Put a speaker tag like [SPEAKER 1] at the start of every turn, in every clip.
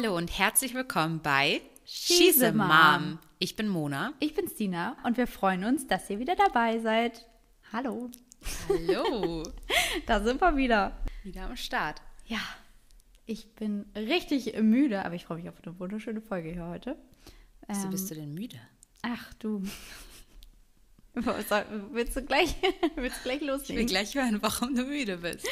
[SPEAKER 1] Hallo und herzlich willkommen bei
[SPEAKER 2] She's a Mom.
[SPEAKER 1] Ich bin Mona.
[SPEAKER 2] Ich bin Stina und wir freuen uns, dass ihr wieder dabei seid. Hallo.
[SPEAKER 1] Hallo.
[SPEAKER 2] Da sind wir wieder.
[SPEAKER 1] Wieder am Start.
[SPEAKER 2] Ja, ich bin richtig müde, aber ich freue mich auf eine wunderschöne Folge hier heute.
[SPEAKER 1] Wieso
[SPEAKER 2] Ähm,
[SPEAKER 1] bist du denn müde?
[SPEAKER 2] Ach du. Willst du gleich, willst du gleich
[SPEAKER 1] Ich will
[SPEAKER 2] loslegen?
[SPEAKER 1] gleich hören, warum du müde bist.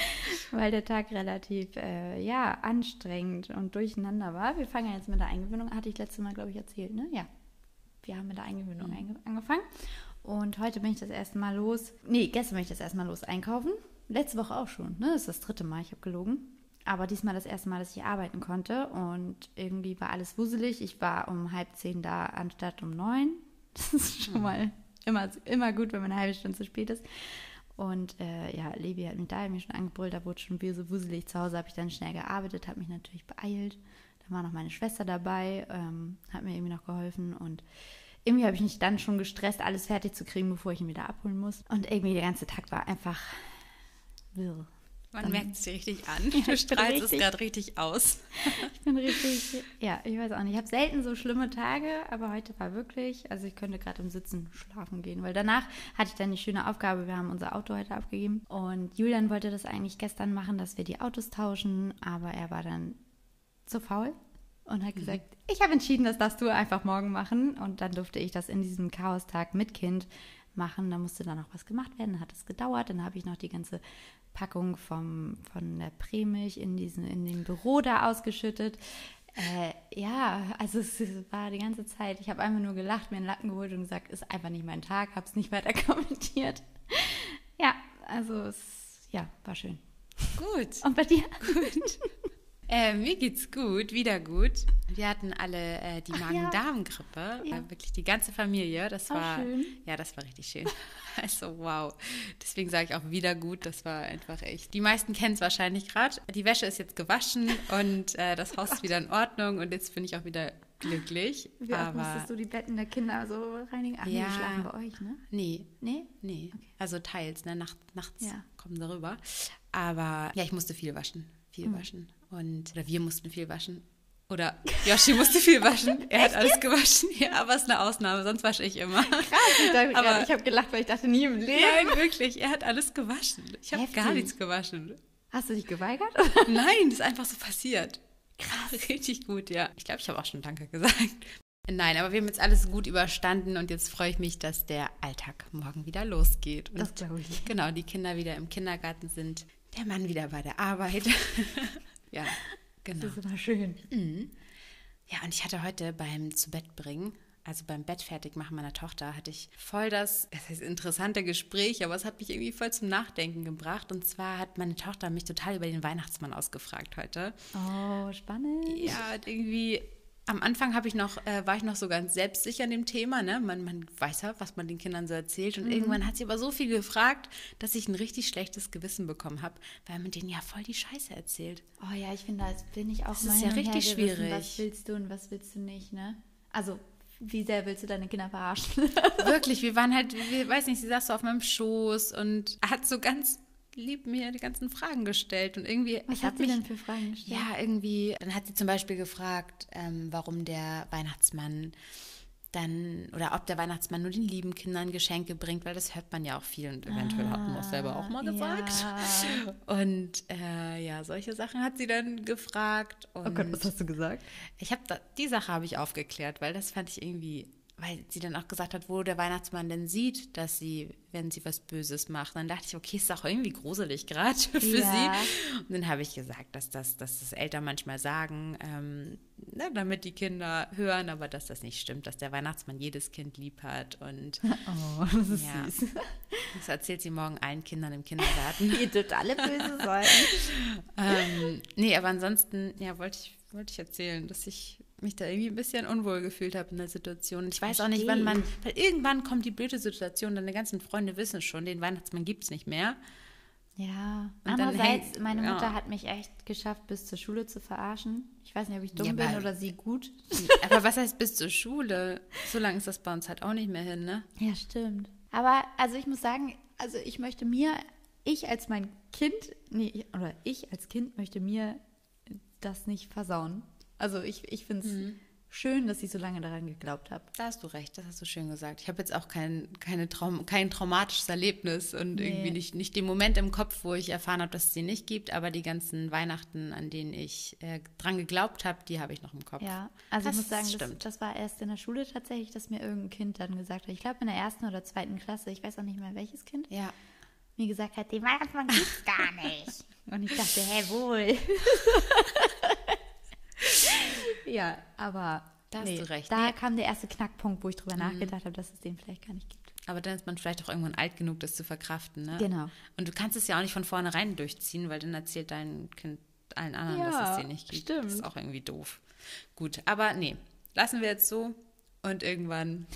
[SPEAKER 2] Weil der Tag relativ äh, ja, anstrengend und durcheinander war. Wir fangen jetzt mit der Eingewöhnung, hatte ich letztes Mal, glaube ich, erzählt, ne? Ja. Wir haben mit der Eingewöhnung einge angefangen. Und heute bin ich das erste Mal los. Nee, gestern bin ich das erste Mal los einkaufen. Letzte Woche auch schon, ne? Das ist das dritte Mal, ich habe gelogen. Aber diesmal das erste Mal, dass ich arbeiten konnte. Und irgendwie war alles wuselig. Ich war um halb zehn da anstatt um neun. Das ist schon mal immer, immer gut, wenn man eine halbe Stunde zu spät ist. Und äh, ja, Levi hat mich da hat mich schon angebrüllt, da wurde schon so wuselig. Zu Hause habe ich dann schnell gearbeitet, habe mich natürlich beeilt. Da war noch meine Schwester dabei, ähm, hat mir irgendwie noch geholfen und irgendwie habe ich mich dann schon gestresst, alles fertig zu kriegen, bevor ich ihn wieder abholen muss. Und irgendwie der ganze Tag war einfach wirr.
[SPEAKER 1] Man merkt es dir richtig an.
[SPEAKER 2] Ja,
[SPEAKER 1] du strahlst es
[SPEAKER 2] richtig-
[SPEAKER 1] gerade richtig aus.
[SPEAKER 2] Ich bin richtig, ja, ich weiß auch nicht. Ich habe selten so schlimme Tage, aber heute war wirklich, also ich könnte gerade im Sitzen schlafen gehen, weil danach hatte ich dann die schöne Aufgabe, wir haben unser Auto heute abgegeben und Julian wollte das eigentlich gestern machen, dass wir die Autos tauschen, aber er war dann zu faul und hat gesagt, ich habe entschieden, das darfst du einfach morgen machen und dann durfte ich das in diesem Chaostag mit Kind machen. Da musste dann noch was gemacht werden, dann hat es gedauert, dann habe ich noch die ganze Packung vom, von der Prämilch in, diesen, in dem Büro da ausgeschüttet. Äh, ja, also es war die ganze Zeit, ich habe einfach nur gelacht, mir einen Lappen geholt und gesagt, ist einfach nicht mein Tag, habe es nicht weiter kommentiert. Ja, also es ja, war schön.
[SPEAKER 1] Gut.
[SPEAKER 2] Und bei dir?
[SPEAKER 1] Äh, mir geht's gut, wieder gut. Wir hatten alle äh, die. Magen-Darm-Grippe,
[SPEAKER 2] Ja.
[SPEAKER 1] äh, wirklich die ganze Familie. Das
[SPEAKER 2] Oh,
[SPEAKER 1] war
[SPEAKER 2] schön.
[SPEAKER 1] ja, das war richtig schön. Also wow. Deswegen sage ich auch wieder gut. Das war einfach echt. Die meisten kennen es wahrscheinlich gerade. Die Wäsche ist jetzt gewaschen und äh, das Haus ist wieder in Ordnung und jetzt bin ich auch wieder glücklich.
[SPEAKER 2] Wie oft
[SPEAKER 1] Aber
[SPEAKER 2] musstest du die Betten der Kinder so reinigen? Ach,
[SPEAKER 1] Ja.
[SPEAKER 2] die schlafen bei euch, ne?
[SPEAKER 1] nee,
[SPEAKER 2] Nee?
[SPEAKER 1] Nee, also teils, ne? Nacht, nachts
[SPEAKER 2] Ja.
[SPEAKER 1] kommen sie rüber. Aber ja, ich musste viel waschen. Viel waschen. Und, oder wir mussten viel waschen. Oder Yoshi musste viel waschen. Er hat alles gewaschen. Ja, aber es ist eine Ausnahme, sonst wasche ich immer.
[SPEAKER 2] Ich, dachte
[SPEAKER 1] Aber-
[SPEAKER 2] ich habe gelacht, weil ich dachte, nie im Leben.
[SPEAKER 1] Nein, wirklich, er hat alles gewaschen. Ich habe gar nichts gewaschen.
[SPEAKER 2] Hast du dich geweigert?
[SPEAKER 1] Nein, das ist einfach so passiert. Krass. Richtig gut, ja. Ich glaube, ich habe auch schon Danke gesagt. Nein, aber wir haben jetzt alles gut überstanden und jetzt freue ich mich, dass der Alltag morgen wieder losgeht. Und
[SPEAKER 2] Das glaube ich.
[SPEAKER 1] Genau, die Kinder wieder im Kindergarten sind, der Mann wieder bei der Arbeit. Ja, genau.
[SPEAKER 2] Das ist immer schön.
[SPEAKER 1] Ja, und ich hatte heute beim Zubettbringen, also beim Bett fertig machen meiner Tochter, hatte ich voll das, das heißt interessante Gespräch, aber es hat mich irgendwie voll zum Nachdenken gebracht. Und zwar hat meine Tochter mich total über den Weihnachtsmann ausgefragt heute.
[SPEAKER 2] Oh, spannend.
[SPEAKER 1] Ja, irgendwie am Anfang habe ich noch, äh, war ich noch so ganz selbstsicher in dem Thema, ne? Man, man weiß ja, was man den Kindern so erzählt. Und irgendwann hat sie aber so viel gefragt, dass ich ein richtig schlechtes Gewissen bekommen habe, weil man denen ja voll die Scheiße erzählt.
[SPEAKER 2] Oh ja, ich finde, das bin ich auch
[SPEAKER 1] Das
[SPEAKER 2] mal
[SPEAKER 1] ist ja richtig schwierig.
[SPEAKER 2] Was willst du und was willst du nicht, ne? Also, wie sehr willst du deine Kinder verarschen?
[SPEAKER 1] Wirklich, wir waren halt, wir, weiß nicht, sie saß so auf meinem Schoß und hat so ganz lieb mir die ganzen Fragen gestellt. Und irgendwie.
[SPEAKER 2] Was
[SPEAKER 1] ich
[SPEAKER 2] hat
[SPEAKER 1] hab
[SPEAKER 2] sie
[SPEAKER 1] mich-
[SPEAKER 2] denn für Fragen gestellt?
[SPEAKER 1] Ja, irgendwie. Dann hat sie zum Beispiel gefragt, ähm, warum der Weihnachtsmann dann oder ob der Weihnachtsmann nur den lieben Kindern Geschenke bringt, weil das hört man ja auch viel und eventuell hat man das selber auch mal gesagt.
[SPEAKER 2] Ja.
[SPEAKER 1] Und äh, ja, solche Sachen hat sie dann gefragt. Und
[SPEAKER 2] Oh Gott, was hast du gesagt?
[SPEAKER 1] ich habe die Sache habe ich aufgeklärt, weil das fand ich irgendwie, weil sie dann auch gesagt hat, wo der Weihnachtsmann denn sieht, dass sie, wenn sie was Böses macht, dann dachte ich, okay, ist auch irgendwie gruselig gerade für
[SPEAKER 2] Ja.
[SPEAKER 1] sie. Und dann habe ich gesagt, dass das, dass das Eltern manchmal sagen, ähm, ne, damit die Kinder hören, aber dass das nicht stimmt, dass der Weihnachtsmann jedes Kind lieb hat und
[SPEAKER 2] Oh, das ist
[SPEAKER 1] ja,
[SPEAKER 2] süß.
[SPEAKER 1] das erzählt sie morgen allen Kindern im Kindergarten.
[SPEAKER 2] Ihr dürft alle böse sein.
[SPEAKER 1] ähm, nee, aber ansonsten, ja, wollte ich, wollte ich erzählen, dass ich mich da irgendwie ein bisschen unwohl gefühlt habe in der Situation. Ich weiß auch nicht, wann man, weil irgendwann kommt die blöde Situation, deine ganzen Freunde wissen schon, den Weihnachtsmann gibt es nicht mehr.
[SPEAKER 2] Ja,
[SPEAKER 1] Und
[SPEAKER 2] andererseits,
[SPEAKER 1] hängt-
[SPEAKER 2] meine
[SPEAKER 1] ja.
[SPEAKER 2] Mutter hat mich echt geschafft, bis zur Schule zu verarschen. Ich weiß nicht, ob ich dumm
[SPEAKER 1] Ja,
[SPEAKER 2] bin oder sie gut.
[SPEAKER 1] Aber was heißt bis zur Schule? So lange ist das bei uns halt auch nicht mehr hin, ne?
[SPEAKER 2] Ja, stimmt. Aber also ich muss sagen, also ich möchte mir, ich als mein Kind, nee, oder ich als Kind möchte mir das nicht versauen. Also ich, ich finde es
[SPEAKER 1] Mhm.
[SPEAKER 2] schön, dass ich so lange daran geglaubt habe.
[SPEAKER 1] Da hast du recht, das hast du schön gesagt. Ich habe jetzt auch kein, keine Traum, kein traumatisches Erlebnis und
[SPEAKER 2] Nee.
[SPEAKER 1] irgendwie nicht, nicht den Moment im Kopf, wo ich erfahren habe, dass es sie nicht gibt, aber die ganzen Weihnachten, an denen ich äh, dran geglaubt habe, die habe ich noch im Kopf.
[SPEAKER 2] Ja, also
[SPEAKER 1] Das
[SPEAKER 2] ich muss sagen, das, das war erst in der Schule tatsächlich, dass mir irgendein Kind dann gesagt hat, ich glaube in der ersten oder zweiten Klasse, ich weiß auch nicht mehr welches Kind,
[SPEAKER 1] Ja.
[SPEAKER 2] mir gesagt hat, den Weihnachtsmann gibt's gar nicht. Und ich dachte, hä, wohl. ja, aber
[SPEAKER 1] Da hast
[SPEAKER 2] nee,
[SPEAKER 1] du recht.
[SPEAKER 2] da
[SPEAKER 1] Nee. Mhm.
[SPEAKER 2] kam der erste Knackpunkt, wo ich drüber nachgedacht habe, dass es den vielleicht gar nicht gibt.
[SPEAKER 1] Aber dann ist man vielleicht auch irgendwann alt genug, das zu verkraften. Ne?
[SPEAKER 2] Genau.
[SPEAKER 1] Und du kannst es ja auch nicht von vornherein durchziehen, weil dann erzählt dein Kind allen anderen, dass
[SPEAKER 2] Ja,
[SPEAKER 1] es den nicht gibt.
[SPEAKER 2] stimmt.
[SPEAKER 1] Das ist auch irgendwie doof. Gut, aber nee, lassen wir jetzt so und irgendwann.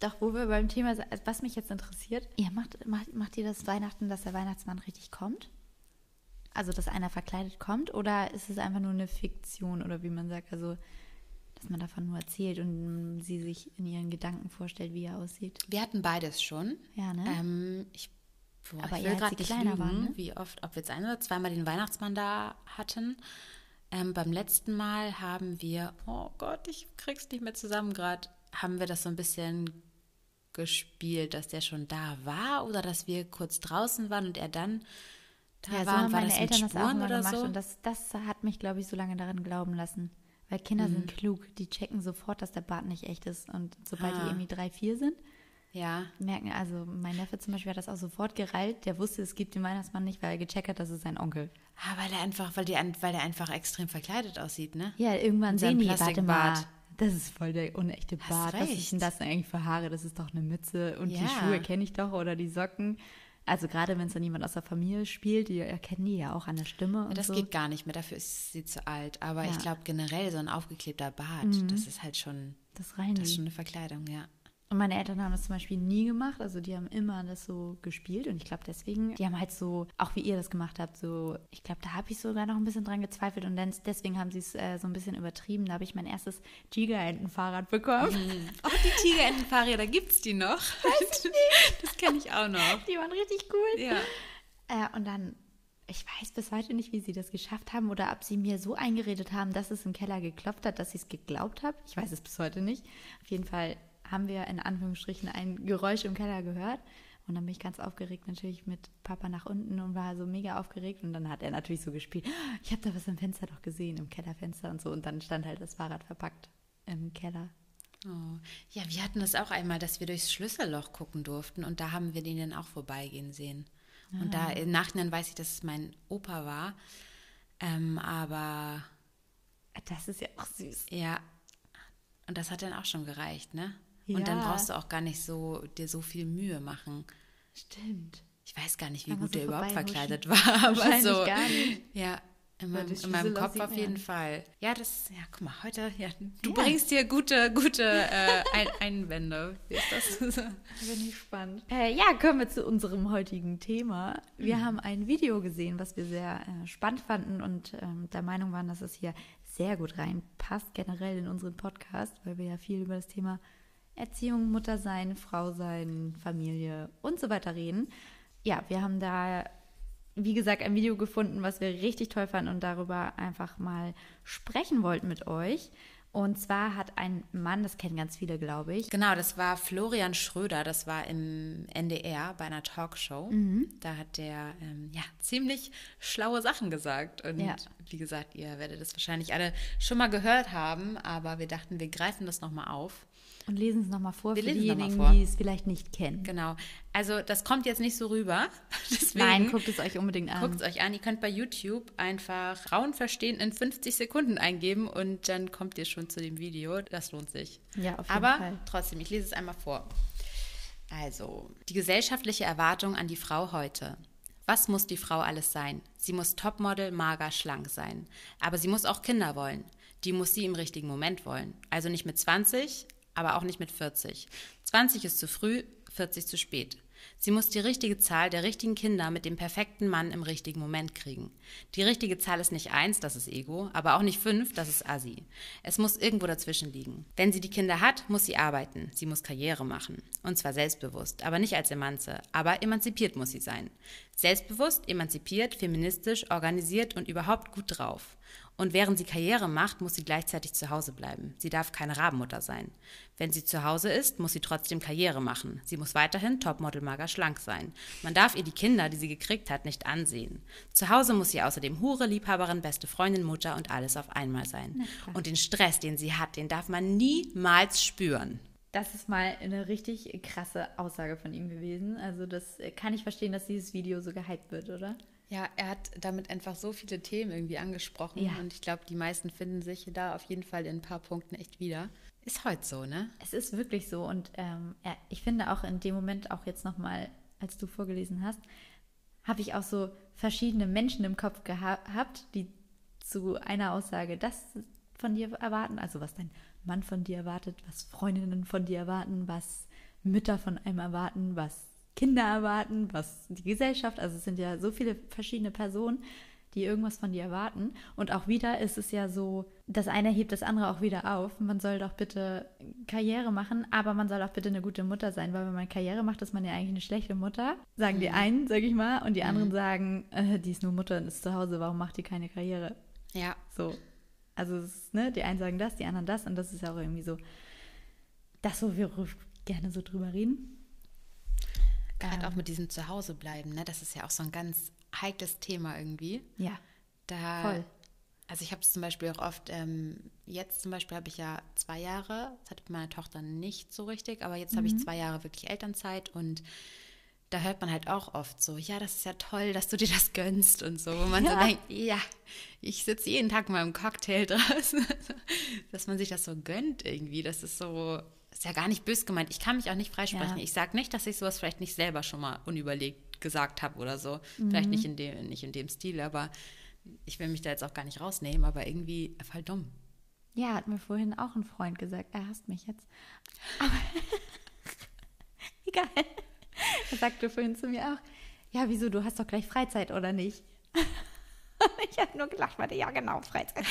[SPEAKER 2] Doch, wo wir beim Thema was mich jetzt interessiert, ihr macht, macht, macht ihr das Weihnachten, dass der Weihnachtsmann richtig kommt? Also, dass einer verkleidet kommt? Oder ist es einfach nur eine Fiktion oder wie man sagt, also, dass man davon nur erzählt und sie sich in ihren Gedanken vorstellt, wie er aussieht?
[SPEAKER 1] Wir hatten beides schon.
[SPEAKER 2] Ja, ne?
[SPEAKER 1] Ähm, ich, boah,
[SPEAKER 2] Aber
[SPEAKER 1] ich will gerade nicht lügen,
[SPEAKER 2] waren, ne?
[SPEAKER 1] wie oft, ob wir jetzt ein oder zweimal den Weihnachtsmann da hatten. Ähm, beim letzten Mal haben wir, oh Gott, ich krieg's nicht mehr zusammen gerade, haben wir das so ein bisschen gespielt, dass der schon da war oder dass wir kurz draußen waren und er dann da
[SPEAKER 2] ja, so
[SPEAKER 1] war.
[SPEAKER 2] haben meine Eltern das auch
[SPEAKER 1] oder
[SPEAKER 2] gemacht
[SPEAKER 1] so?
[SPEAKER 2] und das, das hat mich, glaube ich, so lange daran glauben lassen. Weil Kinder
[SPEAKER 1] Mhm.
[SPEAKER 2] sind klug, die checken sofort, dass der Bart nicht echt ist und sobald die
[SPEAKER 1] Ah.
[SPEAKER 2] irgendwie drei, vier sind,
[SPEAKER 1] ja,
[SPEAKER 2] merken, also mein Neffe zum Beispiel hat das auch sofort gereilt. Der wusste, es gibt den Weihnachtsmann nicht, weil er gecheckt hat, das ist sein Onkel.
[SPEAKER 1] Ah, weil er einfach, weil, die, weil er einfach extrem verkleidet aussieht, ne?
[SPEAKER 2] Ja, irgendwann sehen die, warte mal, das ist voll der unechte Bart. Was ist denn das eigentlich für Haare? Das ist doch eine Mütze und die
[SPEAKER 1] Ja.
[SPEAKER 2] Schuhe kenne ich doch oder die Socken. Also gerade wenn es dann jemand aus der Familie spielt, die erkennen die ja auch an der Stimme
[SPEAKER 1] Ja,
[SPEAKER 2] und
[SPEAKER 1] das
[SPEAKER 2] so.
[SPEAKER 1] geht gar nicht mehr, dafür ist sie zu alt. Aber
[SPEAKER 2] Ja. Mhm.
[SPEAKER 1] ich glaube generell so ein aufgeklebter Bart, das ist halt schon,
[SPEAKER 2] das rein
[SPEAKER 1] das ist schon eine Verkleidung, ja.
[SPEAKER 2] Und meine Eltern haben das zum Beispiel nie gemacht. Also die haben immer das so gespielt. Und ich glaube deswegen, die haben halt so, auch wie ihr das gemacht habt, so, ich glaube, da habe ich sogar noch ein bisschen dran gezweifelt. Und dann, deswegen haben sie es äh, so ein bisschen übertrieben. Da habe ich mein erstes Giga-Entenfahrrad bekommen.
[SPEAKER 1] Oh, die Tigerentenfahrräder, gibt's die noch? das kenne ich auch noch.
[SPEAKER 2] Die waren richtig cool.
[SPEAKER 1] Ja.
[SPEAKER 2] Äh, und dann, ich weiß bis heute nicht, wie sie das geschafft haben oder ob sie mir so eingeredet haben, dass es im Keller geklopft hat, dass ich es geglaubt habe. Ich weiß es bis heute nicht. Auf jeden Fall haben wir in Anführungsstrichen ein Geräusch im Keller gehört. Und dann bin ich ganz aufgeregt natürlich mit Papa nach unten und war so mega aufgeregt. Und dann hat er natürlich so gespielt, ich habe da was im Fenster doch gesehen, im Kellerfenster und so. Und dann stand halt das Fahrrad verpackt im Keller.
[SPEAKER 1] Oh. Ja, wir hatten das auch einmal, dass wir durchs Schlüsselloch gucken durften und da haben wir den dann auch vorbeigehen sehen. Und da im Nachhinein weiß ich, dass es mein Opa war. Ähm, aber
[SPEAKER 2] Das ist ja auch süß.
[SPEAKER 1] ja, und das hat dann auch schon gereicht, ne? Und dann
[SPEAKER 2] Ja.
[SPEAKER 1] brauchst du auch gar nicht so dir so viel Mühe machen.
[SPEAKER 2] Stimmt.
[SPEAKER 1] Ich weiß gar nicht, wie gut
[SPEAKER 2] so
[SPEAKER 1] der überhaupt verkleidet war, aber so.
[SPEAKER 2] gar nicht.
[SPEAKER 1] Ja, in meinem, in meinem Kopf auf jeden
[SPEAKER 2] ja.
[SPEAKER 1] Fall. Ja, das, ja, guck mal, heute, ja, du
[SPEAKER 2] Ja.
[SPEAKER 1] bringst hier gute, gute äh, Ein Einwände. Wie ist das?
[SPEAKER 2] Bin ich spannend. Äh, ja, kommen wir zu unserem heutigen Thema. Wir haben ein Video gesehen, was wir sehr äh, spannend fanden und ähm, der Meinung waren, dass es hier sehr gut reinpasst, generell in unseren Podcast, weil wir ja viel über das Thema Erziehung, Muttersein, Frau sein, Familie und so weiter reden. Ja, wir haben da, wie gesagt, ein Video gefunden, was wir richtig toll fanden und darüber einfach mal sprechen wollten mit euch. Und zwar hat ein Mann, das kennen ganz viele, glaube ich,
[SPEAKER 1] Genau, das war Florian Schröder, das war im NDR bei einer Talkshow.
[SPEAKER 2] Mhm.
[SPEAKER 1] Da hat der ähm, ja ziemlich schlaue Sachen gesagt. Und
[SPEAKER 2] Ja.
[SPEAKER 1] wie gesagt, ihr werdet das wahrscheinlich alle schon mal gehört haben, aber wir dachten, wir greifen das nochmal auf.
[SPEAKER 2] Und lesen es nochmal vor
[SPEAKER 1] Wir
[SPEAKER 2] für diejenigen, die es vielleicht nicht kennen.
[SPEAKER 1] Genau. Also das kommt jetzt nicht so rüber. Deswegen
[SPEAKER 2] Nein, guckt es euch unbedingt an.
[SPEAKER 1] Guckt es euch an. Ihr könnt bei YouTube einfach Frauen verstehen in 50 Sekunden eingeben und dann kommt ihr schon zu dem Video. Das lohnt sich.
[SPEAKER 2] Ja, auf jeden
[SPEAKER 1] Aber
[SPEAKER 2] Fall.
[SPEAKER 1] trotzdem, ich lese es einmal vor. Also, die gesellschaftliche Erwartung an die Frau heute. Was muss die Frau alles sein? Sie muss Topmodel, mager, schlank sein. Aber sie muss auch Kinder wollen. Die muss sie im richtigen Moment wollen. Also nicht mit 20, aber auch nicht mit 40. 20 ist zu früh, 40 zu spät. Sie muss die richtige Zahl der richtigen Kinder mit dem perfekten Mann im richtigen Moment kriegen. Die richtige Zahl ist nicht eins, das ist Ego, aber auch nicht fünf, das ist Assi. Es muss irgendwo dazwischen liegen. Wenn sie die Kinder hat, muss sie arbeiten. Sie muss Karriere machen. Und zwar selbstbewusst, aber nicht als Emanze. Aber emanzipiert muss sie sein. Selbstbewusst, emanzipiert, feministisch, organisiert und überhaupt gut drauf. Und während sie Karriere macht, muss sie gleichzeitig zu Hause bleiben. Sie darf keine Rabenmutter sein. Wenn sie zu Hause ist, muss sie trotzdem Karriere machen. Sie muss weiterhin Topmodel mager schlank sein. Man darf ihr die Kinder, die sie gekriegt hat, nicht ansehen. Zu Hause muss sie außerdem Hure, Liebhaberin, beste Freundin, Mutter und alles auf einmal sein. Und den Stress, den sie hat, den darf man niemals spüren.
[SPEAKER 2] Das ist mal eine richtig krasse Aussage von ihm gewesen. Also das kann ich verstehen, dass dieses Video so gehypt wird, oder?
[SPEAKER 1] Ja, er hat damit einfach so viele Themen irgendwie angesprochen
[SPEAKER 2] Ja.
[SPEAKER 1] und ich glaube, die meisten finden sich da auf jeden Fall in ein paar Punkten echt wieder. Ist heute so, ne?
[SPEAKER 2] Es ist wirklich so und ähm, ja, ich finde auch in dem Moment, auch jetzt nochmal, als du vorgelesen hast, habe ich auch so verschiedene Menschen im Kopf geha gehabt, die zu einer Aussage das von dir erwarten, also was dein Mann von dir erwartet, was Freundinnen von dir erwarten, was Mütter von einem erwarten, was Kinder erwarten, was die Gesellschaft, also es sind ja so viele verschiedene Personen, die irgendwas von dir erwarten. Und auch wieder ist es ja so, das eine hebt das andere auch wieder auf. Man soll doch bitte Karriere machen, aber man soll auch bitte eine gute Mutter sein, weil wenn man Karriere macht, ist man ja eigentlich eine schlechte Mutter. Sagen die einen, sag ich mal, und die anderen sagen, äh, die ist nur Mutter und ist zu Hause, warum macht die keine Karriere?
[SPEAKER 1] Ja.
[SPEAKER 2] So. Also, es ist, ne, die einen sagen das, die anderen das und das ist ja auch irgendwie so das, wo wir gerne so drüber reden.
[SPEAKER 1] Gerade
[SPEAKER 2] Ähm.
[SPEAKER 1] auch mit diesem Zuhause bleiben, ne? Das ist ja auch so ein ganz heikles Thema irgendwie.
[SPEAKER 2] Ja,
[SPEAKER 1] Da,
[SPEAKER 2] Voll.
[SPEAKER 1] Also ich habe es zum Beispiel auch oft, ähm, jetzt zum Beispiel habe ich ja zwei Jahre, das hatte meine Tochter nicht so richtig, aber jetzt habe ich zwei Jahre wirklich Elternzeit und da hört man halt auch oft so, ja, das ist ja toll, dass du dir das gönnst und so. Wo man
[SPEAKER 2] Ja.
[SPEAKER 1] so denkt, ja, ich sitze jeden Tag mal im Cocktail draußen, dass man sich das so gönnt irgendwie. Das ist so, ist ja gar nicht bös gemeint. Ich kann mich auch nicht freisprechen.
[SPEAKER 2] Ja.
[SPEAKER 1] Ich sage nicht, dass ich sowas vielleicht nicht selber schon mal unüberlegt gesagt habe oder so. Vielleicht nicht in, dem, nicht in dem Stil, aber ich will mich da jetzt auch gar nicht rausnehmen, aber irgendwie voll dumm.
[SPEAKER 2] Ja, hat mir vorhin auch ein Freund gesagt, er hasst mich jetzt. Aber egal. Er sagte vorhin zu mir auch, ja, wieso, du hast doch gleich Freizeit, oder nicht? ich habe nur gelacht, warte, ja, genau, Freizeit.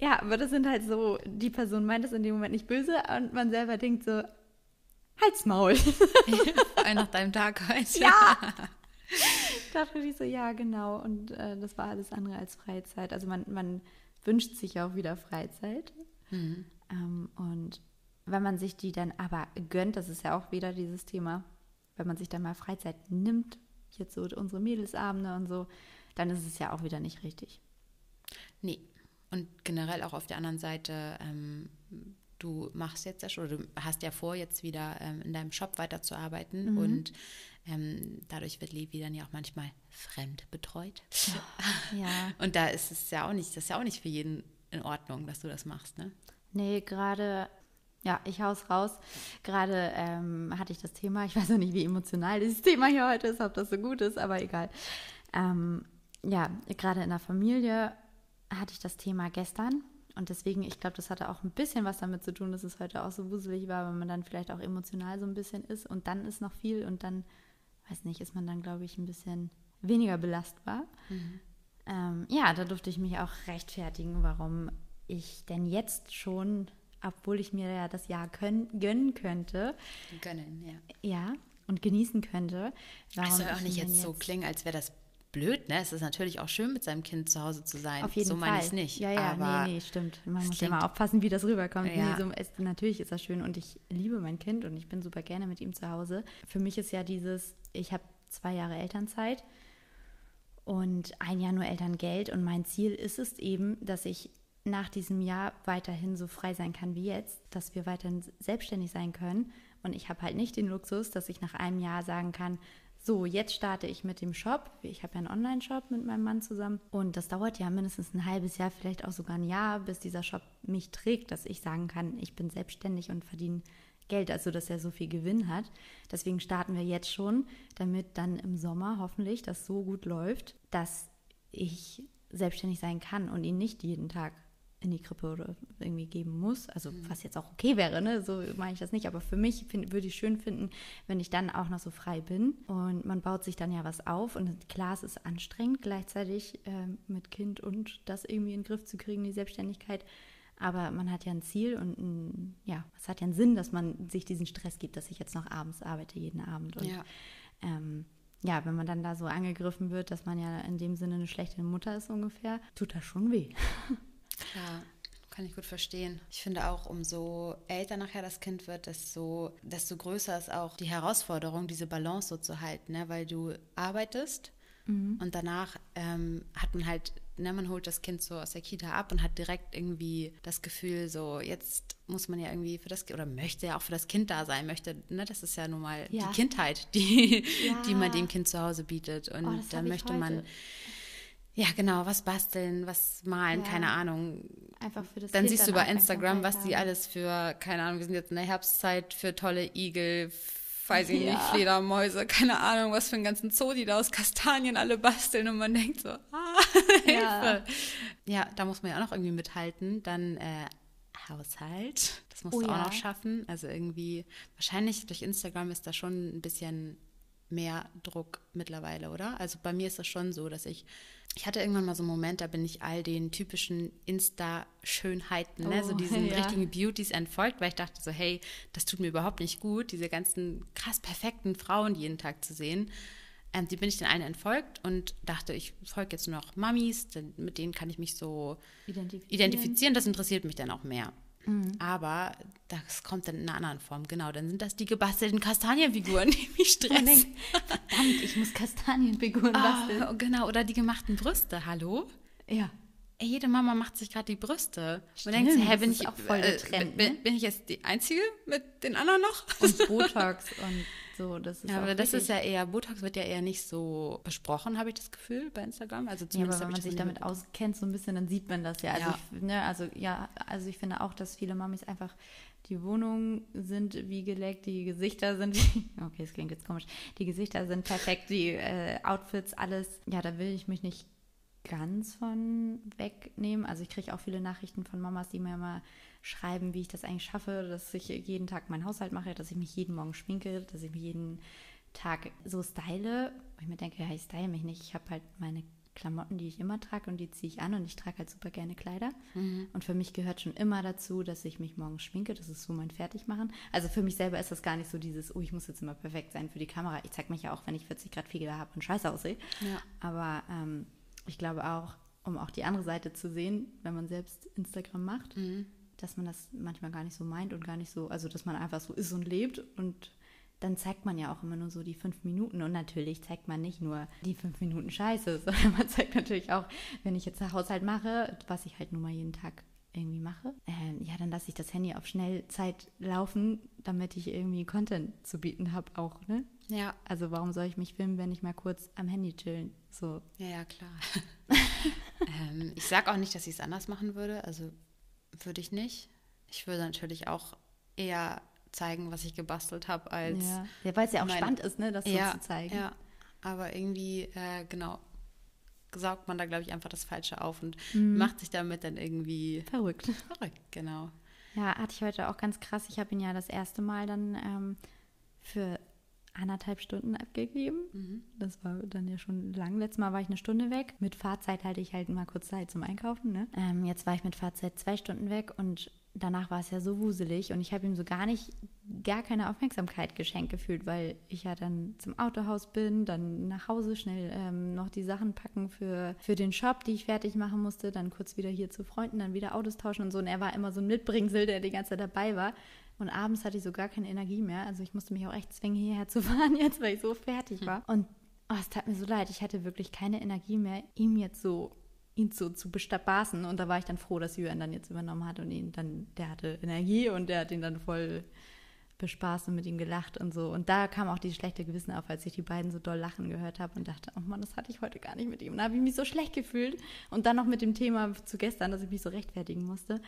[SPEAKER 2] Ja, aber das sind halt so, die Person meint es in dem Moment nicht böse und man selber denkt so, halt's Maul.
[SPEAKER 1] Vor allem nach deinem Tag heute.
[SPEAKER 2] Ja. dachte ich so, ja, genau. Und äh, das war alles andere als Freizeit. Also man, man wünscht sich auch wieder Freizeit. Ähm, und wenn man sich die dann aber gönnt, das ist ja auch wieder dieses Thema, wenn man sich dann mal Freizeit nimmt, jetzt so unsere Mädelsabende und so, dann ist es ja auch wieder nicht richtig.
[SPEAKER 1] Nee. Und generell auch auf der anderen Seite, ähm, du machst jetzt ja schon, oder du hast ja vor, jetzt wieder ähm, in deinem Shop weiterzuarbeiten und ähm, dadurch wird Levi dann ja auch manchmal fremd betreut.
[SPEAKER 2] Ja.
[SPEAKER 1] Und da ist es ja auch nicht, das ist ja auch nicht für jeden in Ordnung, dass du das machst, ne?
[SPEAKER 2] Nee, gerade, ja, ich hau's raus. Gerade ähm, hatte ich das Thema, ich weiß noch nicht, wie emotional dieses Thema hier heute ist, ob das so gut ist, aber egal. Ähm, ja, gerade in der Familie hatte ich das Thema gestern. Und deswegen, ich glaube, das hatte auch ein bisschen was damit zu tun, dass es heute auch so wuselig war, weil man dann vielleicht auch emotional so ein bisschen ist und dann ist noch viel und dann, weiß nicht, ist man dann, glaube ich, ein bisschen weniger belastbar. Ähm, ja, da durfte ich mich auch rechtfertigen, warum ich denn jetzt schon, obwohl ich mir ja das Jahr können, gönnen könnte,
[SPEAKER 1] Gönnen, ja.
[SPEAKER 2] ja, und genießen könnte. Warum
[SPEAKER 1] Es soll auch
[SPEAKER 2] ich
[SPEAKER 1] nicht
[SPEAKER 2] denn
[SPEAKER 1] jetzt so klingen, als wäre das blöd, ne? Es ist natürlich auch schön, mit seinem Kind zu Hause zu sein.
[SPEAKER 2] Auf jeden
[SPEAKER 1] so
[SPEAKER 2] Fall.
[SPEAKER 1] meine ich es nicht.
[SPEAKER 2] Ja, ja,
[SPEAKER 1] aber
[SPEAKER 2] nee, nee, stimmt. Man muss ja mal aufpassen, wie das rüberkommt.
[SPEAKER 1] Ja.
[SPEAKER 2] Nee, so, es, natürlich ist das schön und ich liebe mein Kind und ich bin super gerne mit ihm zu Hause. Für mich ist ja dieses, ich habe zwei Jahre Elternzeit und ein Jahr nur Elterngeld und mein Ziel ist es eben, dass ich nach diesem Jahr weiterhin so frei sein kann wie jetzt, dass wir weiterhin selbstständig sein können und ich habe halt nicht den Luxus, dass ich nach einem Jahr sagen kann, so, jetzt starte ich mit dem Shop. Ich habe ja einen Online-Shop mit meinem Mann zusammen. Und das dauert ja mindestens ein halbes Jahr, vielleicht auch sogar ein Jahr, bis dieser Shop mich trägt, dass ich sagen kann, ich bin selbstständig und verdiene Geld, also dass er so viel Gewinn hat. Deswegen starten wir jetzt schon, damit dann im Sommer hoffentlich das so gut läuft, dass ich selbstständig sein kann und ihn nicht jeden Tag in die Krippe oder irgendwie geben muss. Also was jetzt auch okay wäre, ne? so meine ich das nicht. Aber für mich find, würde ich schön finden, wenn ich dann auch noch so frei bin. Und man baut sich dann ja was auf. Und klar, es ist anstrengend, gleichzeitig ähm, mit Kind und das irgendwie in den Griff zu kriegen, die Selbstständigkeit. Aber man hat ja ein Ziel und ein, ja, es hat ja einen Sinn, dass man sich diesen Stress gibt, dass ich jetzt noch abends arbeite, jeden Abend. Und
[SPEAKER 1] Ja.
[SPEAKER 2] ähm, ja, wenn man dann da so angegriffen wird, dass man ja in dem Sinne eine schlechte Mutter ist ungefähr, tut das schon weh.
[SPEAKER 1] Klar, kann ich gut verstehen. Ich finde auch, umso älter nachher das Kind wird, desto, desto größer ist auch die Herausforderung, diese Balance so zu halten, ne? weil du arbeitest und danach ähm, hat man halt, ne, man holt das Kind so aus der Kita ab und hat direkt irgendwie das Gefühl, so jetzt muss man ja irgendwie für das oder möchte ja auch für das Kind da sein, möchte, ne, das ist ja nun mal
[SPEAKER 2] Ja.
[SPEAKER 1] die Kindheit, die,
[SPEAKER 2] Ja.
[SPEAKER 1] die man dem Kind zu Hause bietet. Und
[SPEAKER 2] Oh,
[SPEAKER 1] dann möchte man. Ja genau, was basteln, was malen,
[SPEAKER 2] Ja.
[SPEAKER 1] keine Ahnung,
[SPEAKER 2] Einfach für das
[SPEAKER 1] dann
[SPEAKER 2] Kind
[SPEAKER 1] siehst du bei Instagram, was die alles für, keine Ahnung, wir sind jetzt in der Herbstzeit für tolle Igel, weiß ich
[SPEAKER 2] Ja.
[SPEAKER 1] nicht, Fledermäuse, keine Ahnung, was für einen ganzen Zoo die da aus Kastanien alle basteln und man denkt so, ah,
[SPEAKER 2] Ja.
[SPEAKER 1] Ja, da muss man ja auch noch irgendwie mithalten. Dann äh, Haushalt, das musst
[SPEAKER 2] Oh
[SPEAKER 1] du auch
[SPEAKER 2] ja.
[SPEAKER 1] noch schaffen. Also irgendwie, wahrscheinlich durch Instagram ist da schon ein bisschen mehr Druck mittlerweile, oder? Also bei mir ist das schon so, dass ich, ich hatte irgendwann mal so einen Moment, da bin ich all den typischen Insta-Schönheiten, ne, so
[SPEAKER 2] Oh,
[SPEAKER 1] diesen
[SPEAKER 2] ja.
[SPEAKER 1] richtigen Beauties entfolgt, weil ich dachte so, hey, das tut mir überhaupt nicht gut, diese ganzen krass perfekten Frauen jeden Tag zu sehen. Ähm, die bin ich den allen entfolgt und dachte, ich folge jetzt nur noch Mamis, denn mit denen kann ich mich so
[SPEAKER 2] Identifizieren.
[SPEAKER 1] identifizieren, das interessiert mich dann auch mehr.
[SPEAKER 2] Mhm.
[SPEAKER 1] Aber das kommt dann in einer anderen Form, genau. Dann sind das die gebastelten Kastanienfiguren, die mich stressen.
[SPEAKER 2] denk, verdammt, ich muss Kastanienfiguren basteln.
[SPEAKER 1] Ah, genau, oder die gemachten Brüste, hallo?
[SPEAKER 2] Ja.
[SPEAKER 1] Ey, jede Mama macht sich gerade die Brüste. Man denkt sich, hä, bin ich,
[SPEAKER 2] auch voll der Trend,
[SPEAKER 1] bin,
[SPEAKER 2] ne?
[SPEAKER 1] bin ich jetzt die Einzige mit den anderen noch?
[SPEAKER 2] Und Botox und so, das ist
[SPEAKER 1] Ja, aber das ist ja eher, Botox wird ja eher nicht so besprochen, habe ich das Gefühl, bei Instagram. Also
[SPEAKER 2] Ja, aber
[SPEAKER 1] zumindest
[SPEAKER 2] wenn man
[SPEAKER 1] ich
[SPEAKER 2] sich damit auskennt, so ein bisschen, dann sieht man das ja. Also,
[SPEAKER 1] Ja.
[SPEAKER 2] Ich, ne, also ja, also ich finde auch, dass viele Mamis einfach die Wohnungen sind wie geleckt, die Gesichter sind wie, okay, das klingt jetzt komisch, die Gesichter sind perfekt, die äh, Outfits, alles. Ja, da will ich mich nicht ganz von wegnehmen. Also ich kriege auch viele Nachrichten von Mamas, die mir mal schreiben, wie ich das eigentlich schaffe, dass ich jeden Tag meinen Haushalt mache, dass ich mich jeden Morgen schminke, dass ich mich jeden Tag so style. Und ich mir denke, ja, ich style mich nicht. Ich habe halt meine Klamotten, die ich immer trage und die ziehe ich an und ich trage halt super gerne Kleider. Und für mich gehört schon immer dazu, dass ich mich morgens schminke. Das ist so mein Fertigmachen. Also für mich selber ist das gar nicht so dieses, oh, ich muss jetzt immer perfekt sein für die Kamera. Ich zeige mich ja auch, wenn ich 40 Grad Fieber habe und scheiße aussehe.
[SPEAKER 1] Ja.
[SPEAKER 2] Aber ähm, ich glaube auch, um auch die andere Seite zu sehen, wenn man selbst Instagram macht, dass man das manchmal gar nicht so meint und gar nicht so, also dass man einfach so ist und lebt und dann zeigt man ja auch immer nur so die fünf Minuten und natürlich zeigt man nicht nur die fünf Minuten Scheiße, sondern man zeigt natürlich auch, wenn ich jetzt Haushalt mache, was ich halt nun mal jeden Tag irgendwie mache, ähm, ja, dann lasse ich das Handy auf Schnellzeit laufen, damit ich irgendwie Content zu bieten habe auch, ne?
[SPEAKER 1] Ja,
[SPEAKER 2] Also warum soll ich mich filmen, wenn ich mal kurz am Handy chillen? So,
[SPEAKER 1] ja, ja, klar. ähm, ich sage auch nicht, dass ich es anders machen würde. Also würde ich nicht. Ich würde natürlich auch eher zeigen, was ich gebastelt habe, als
[SPEAKER 2] ja. ja weil es ja auch
[SPEAKER 1] meine-
[SPEAKER 2] spannend ist, ne, das so
[SPEAKER 1] ja,
[SPEAKER 2] zu zeigen.
[SPEAKER 1] Ja, aber irgendwie, äh, genau, saugt man da, glaube ich, einfach das Falsche auf und
[SPEAKER 2] Mhm.
[SPEAKER 1] macht sich damit dann irgendwie
[SPEAKER 2] Verrückt.
[SPEAKER 1] verrückt, genau.
[SPEAKER 2] Ja, hatte ich heute auch ganz krass. Ich habe ihn ja das erste Mal dann ähm, für anderthalb Stunden abgegeben. Das war dann ja schon lang. Letztes Mal war ich eine Stunde weg. Mit Fahrzeit hatte ich halt mal kurz Zeit zum Einkaufen. Ne? Ähm, jetzt war ich mit Fahrzeit zwei Stunden weg und danach war es ja so wuselig und ich habe ihm so gar nicht, gar keine Aufmerksamkeit geschenkt gefühlt, weil ich ja dann zum Autohaus bin, dann nach Hause schnell ähm, noch die Sachen packen für, für den Shop, die ich fertig machen musste, dann kurz wieder hier zu Freunden, dann wieder Autos tauschen und so. Und er war immer so ein Mitbringsel, der die ganze Zeit dabei war. Und abends hatte ich so gar keine Energie mehr. Also ich musste mich auch echt zwingen, hierher zu fahren jetzt, weil ich so fertig war. Und oh, es tat mir so leid. Ich hatte wirklich keine Energie mehr, ihm jetzt so ihn so zu bespaßen. Und da war ich dann froh, dass Jürgen dann jetzt übernommen hat und ihn dann, der hatte Energie und der hat ihn dann voll bespaßt und mit ihm gelacht und so. Und da kam auch dieses schlechte Gewissen auf, als ich die beiden so doll lachen gehört habe und dachte, oh Mann, das hatte ich heute gar nicht mit ihm. Und da habe ich mich so schlecht gefühlt. Und dann noch mit dem Thema zu gestern, dass ich mich so rechtfertigen musste.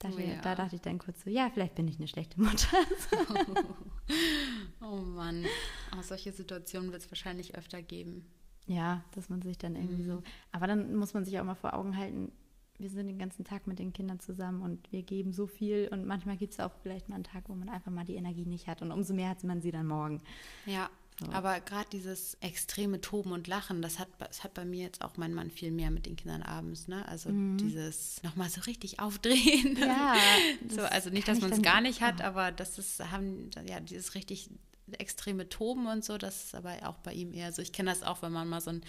[SPEAKER 2] Dachte,
[SPEAKER 1] Oh ja.
[SPEAKER 2] Da dachte ich dann kurz so, ja, vielleicht bin ich eine schlechte Mutter.
[SPEAKER 1] Oh Mann, auch solche Situationen wird es wahrscheinlich öfter geben.
[SPEAKER 2] Ja, dass man sich dann irgendwie so. Aber dann muss man sich auch mal vor Augen halten, wir sind den ganzen Tag mit den Kindern zusammen und wir geben so viel und manchmal gibt es auch vielleicht mal einen Tag, wo man einfach mal die Energie nicht hat und umso mehr hat man sie dann morgen.
[SPEAKER 1] Ja, aber gerade dieses extreme Toben und Lachen, das hat, das hat bei mir jetzt auch mein Mann viel mehr mit den Kindern abends, ne? Also dieses nochmal so richtig aufdrehen.
[SPEAKER 2] Ja,
[SPEAKER 1] so, also nicht, dass man es gar nicht hat, aber das ist, haben, ja, dieses richtig extreme Toben und so. Das ist aber auch bei ihm eher so. Ich kenne das auch, wenn man mal so einen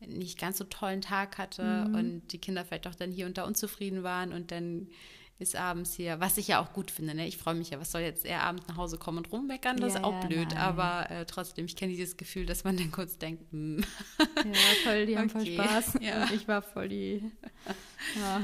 [SPEAKER 1] nicht ganz so tollen Tag hatte mhm. und die Kinder vielleicht auch dann hier und da unzufrieden waren und dann ist abends hier, was ich ja auch gut finde. Ne? Ich freue mich ja, was soll jetzt er abends nach Hause kommen und rummeckern? Das ja, ist auch ja, blöd. Nein. Aber äh, trotzdem, ich kenne dieses Gefühl, dass man dann kurz denkt, hm.
[SPEAKER 2] ja, toll, die haben okay. voll Spaß. Ja. Und ich war voll die. Ja.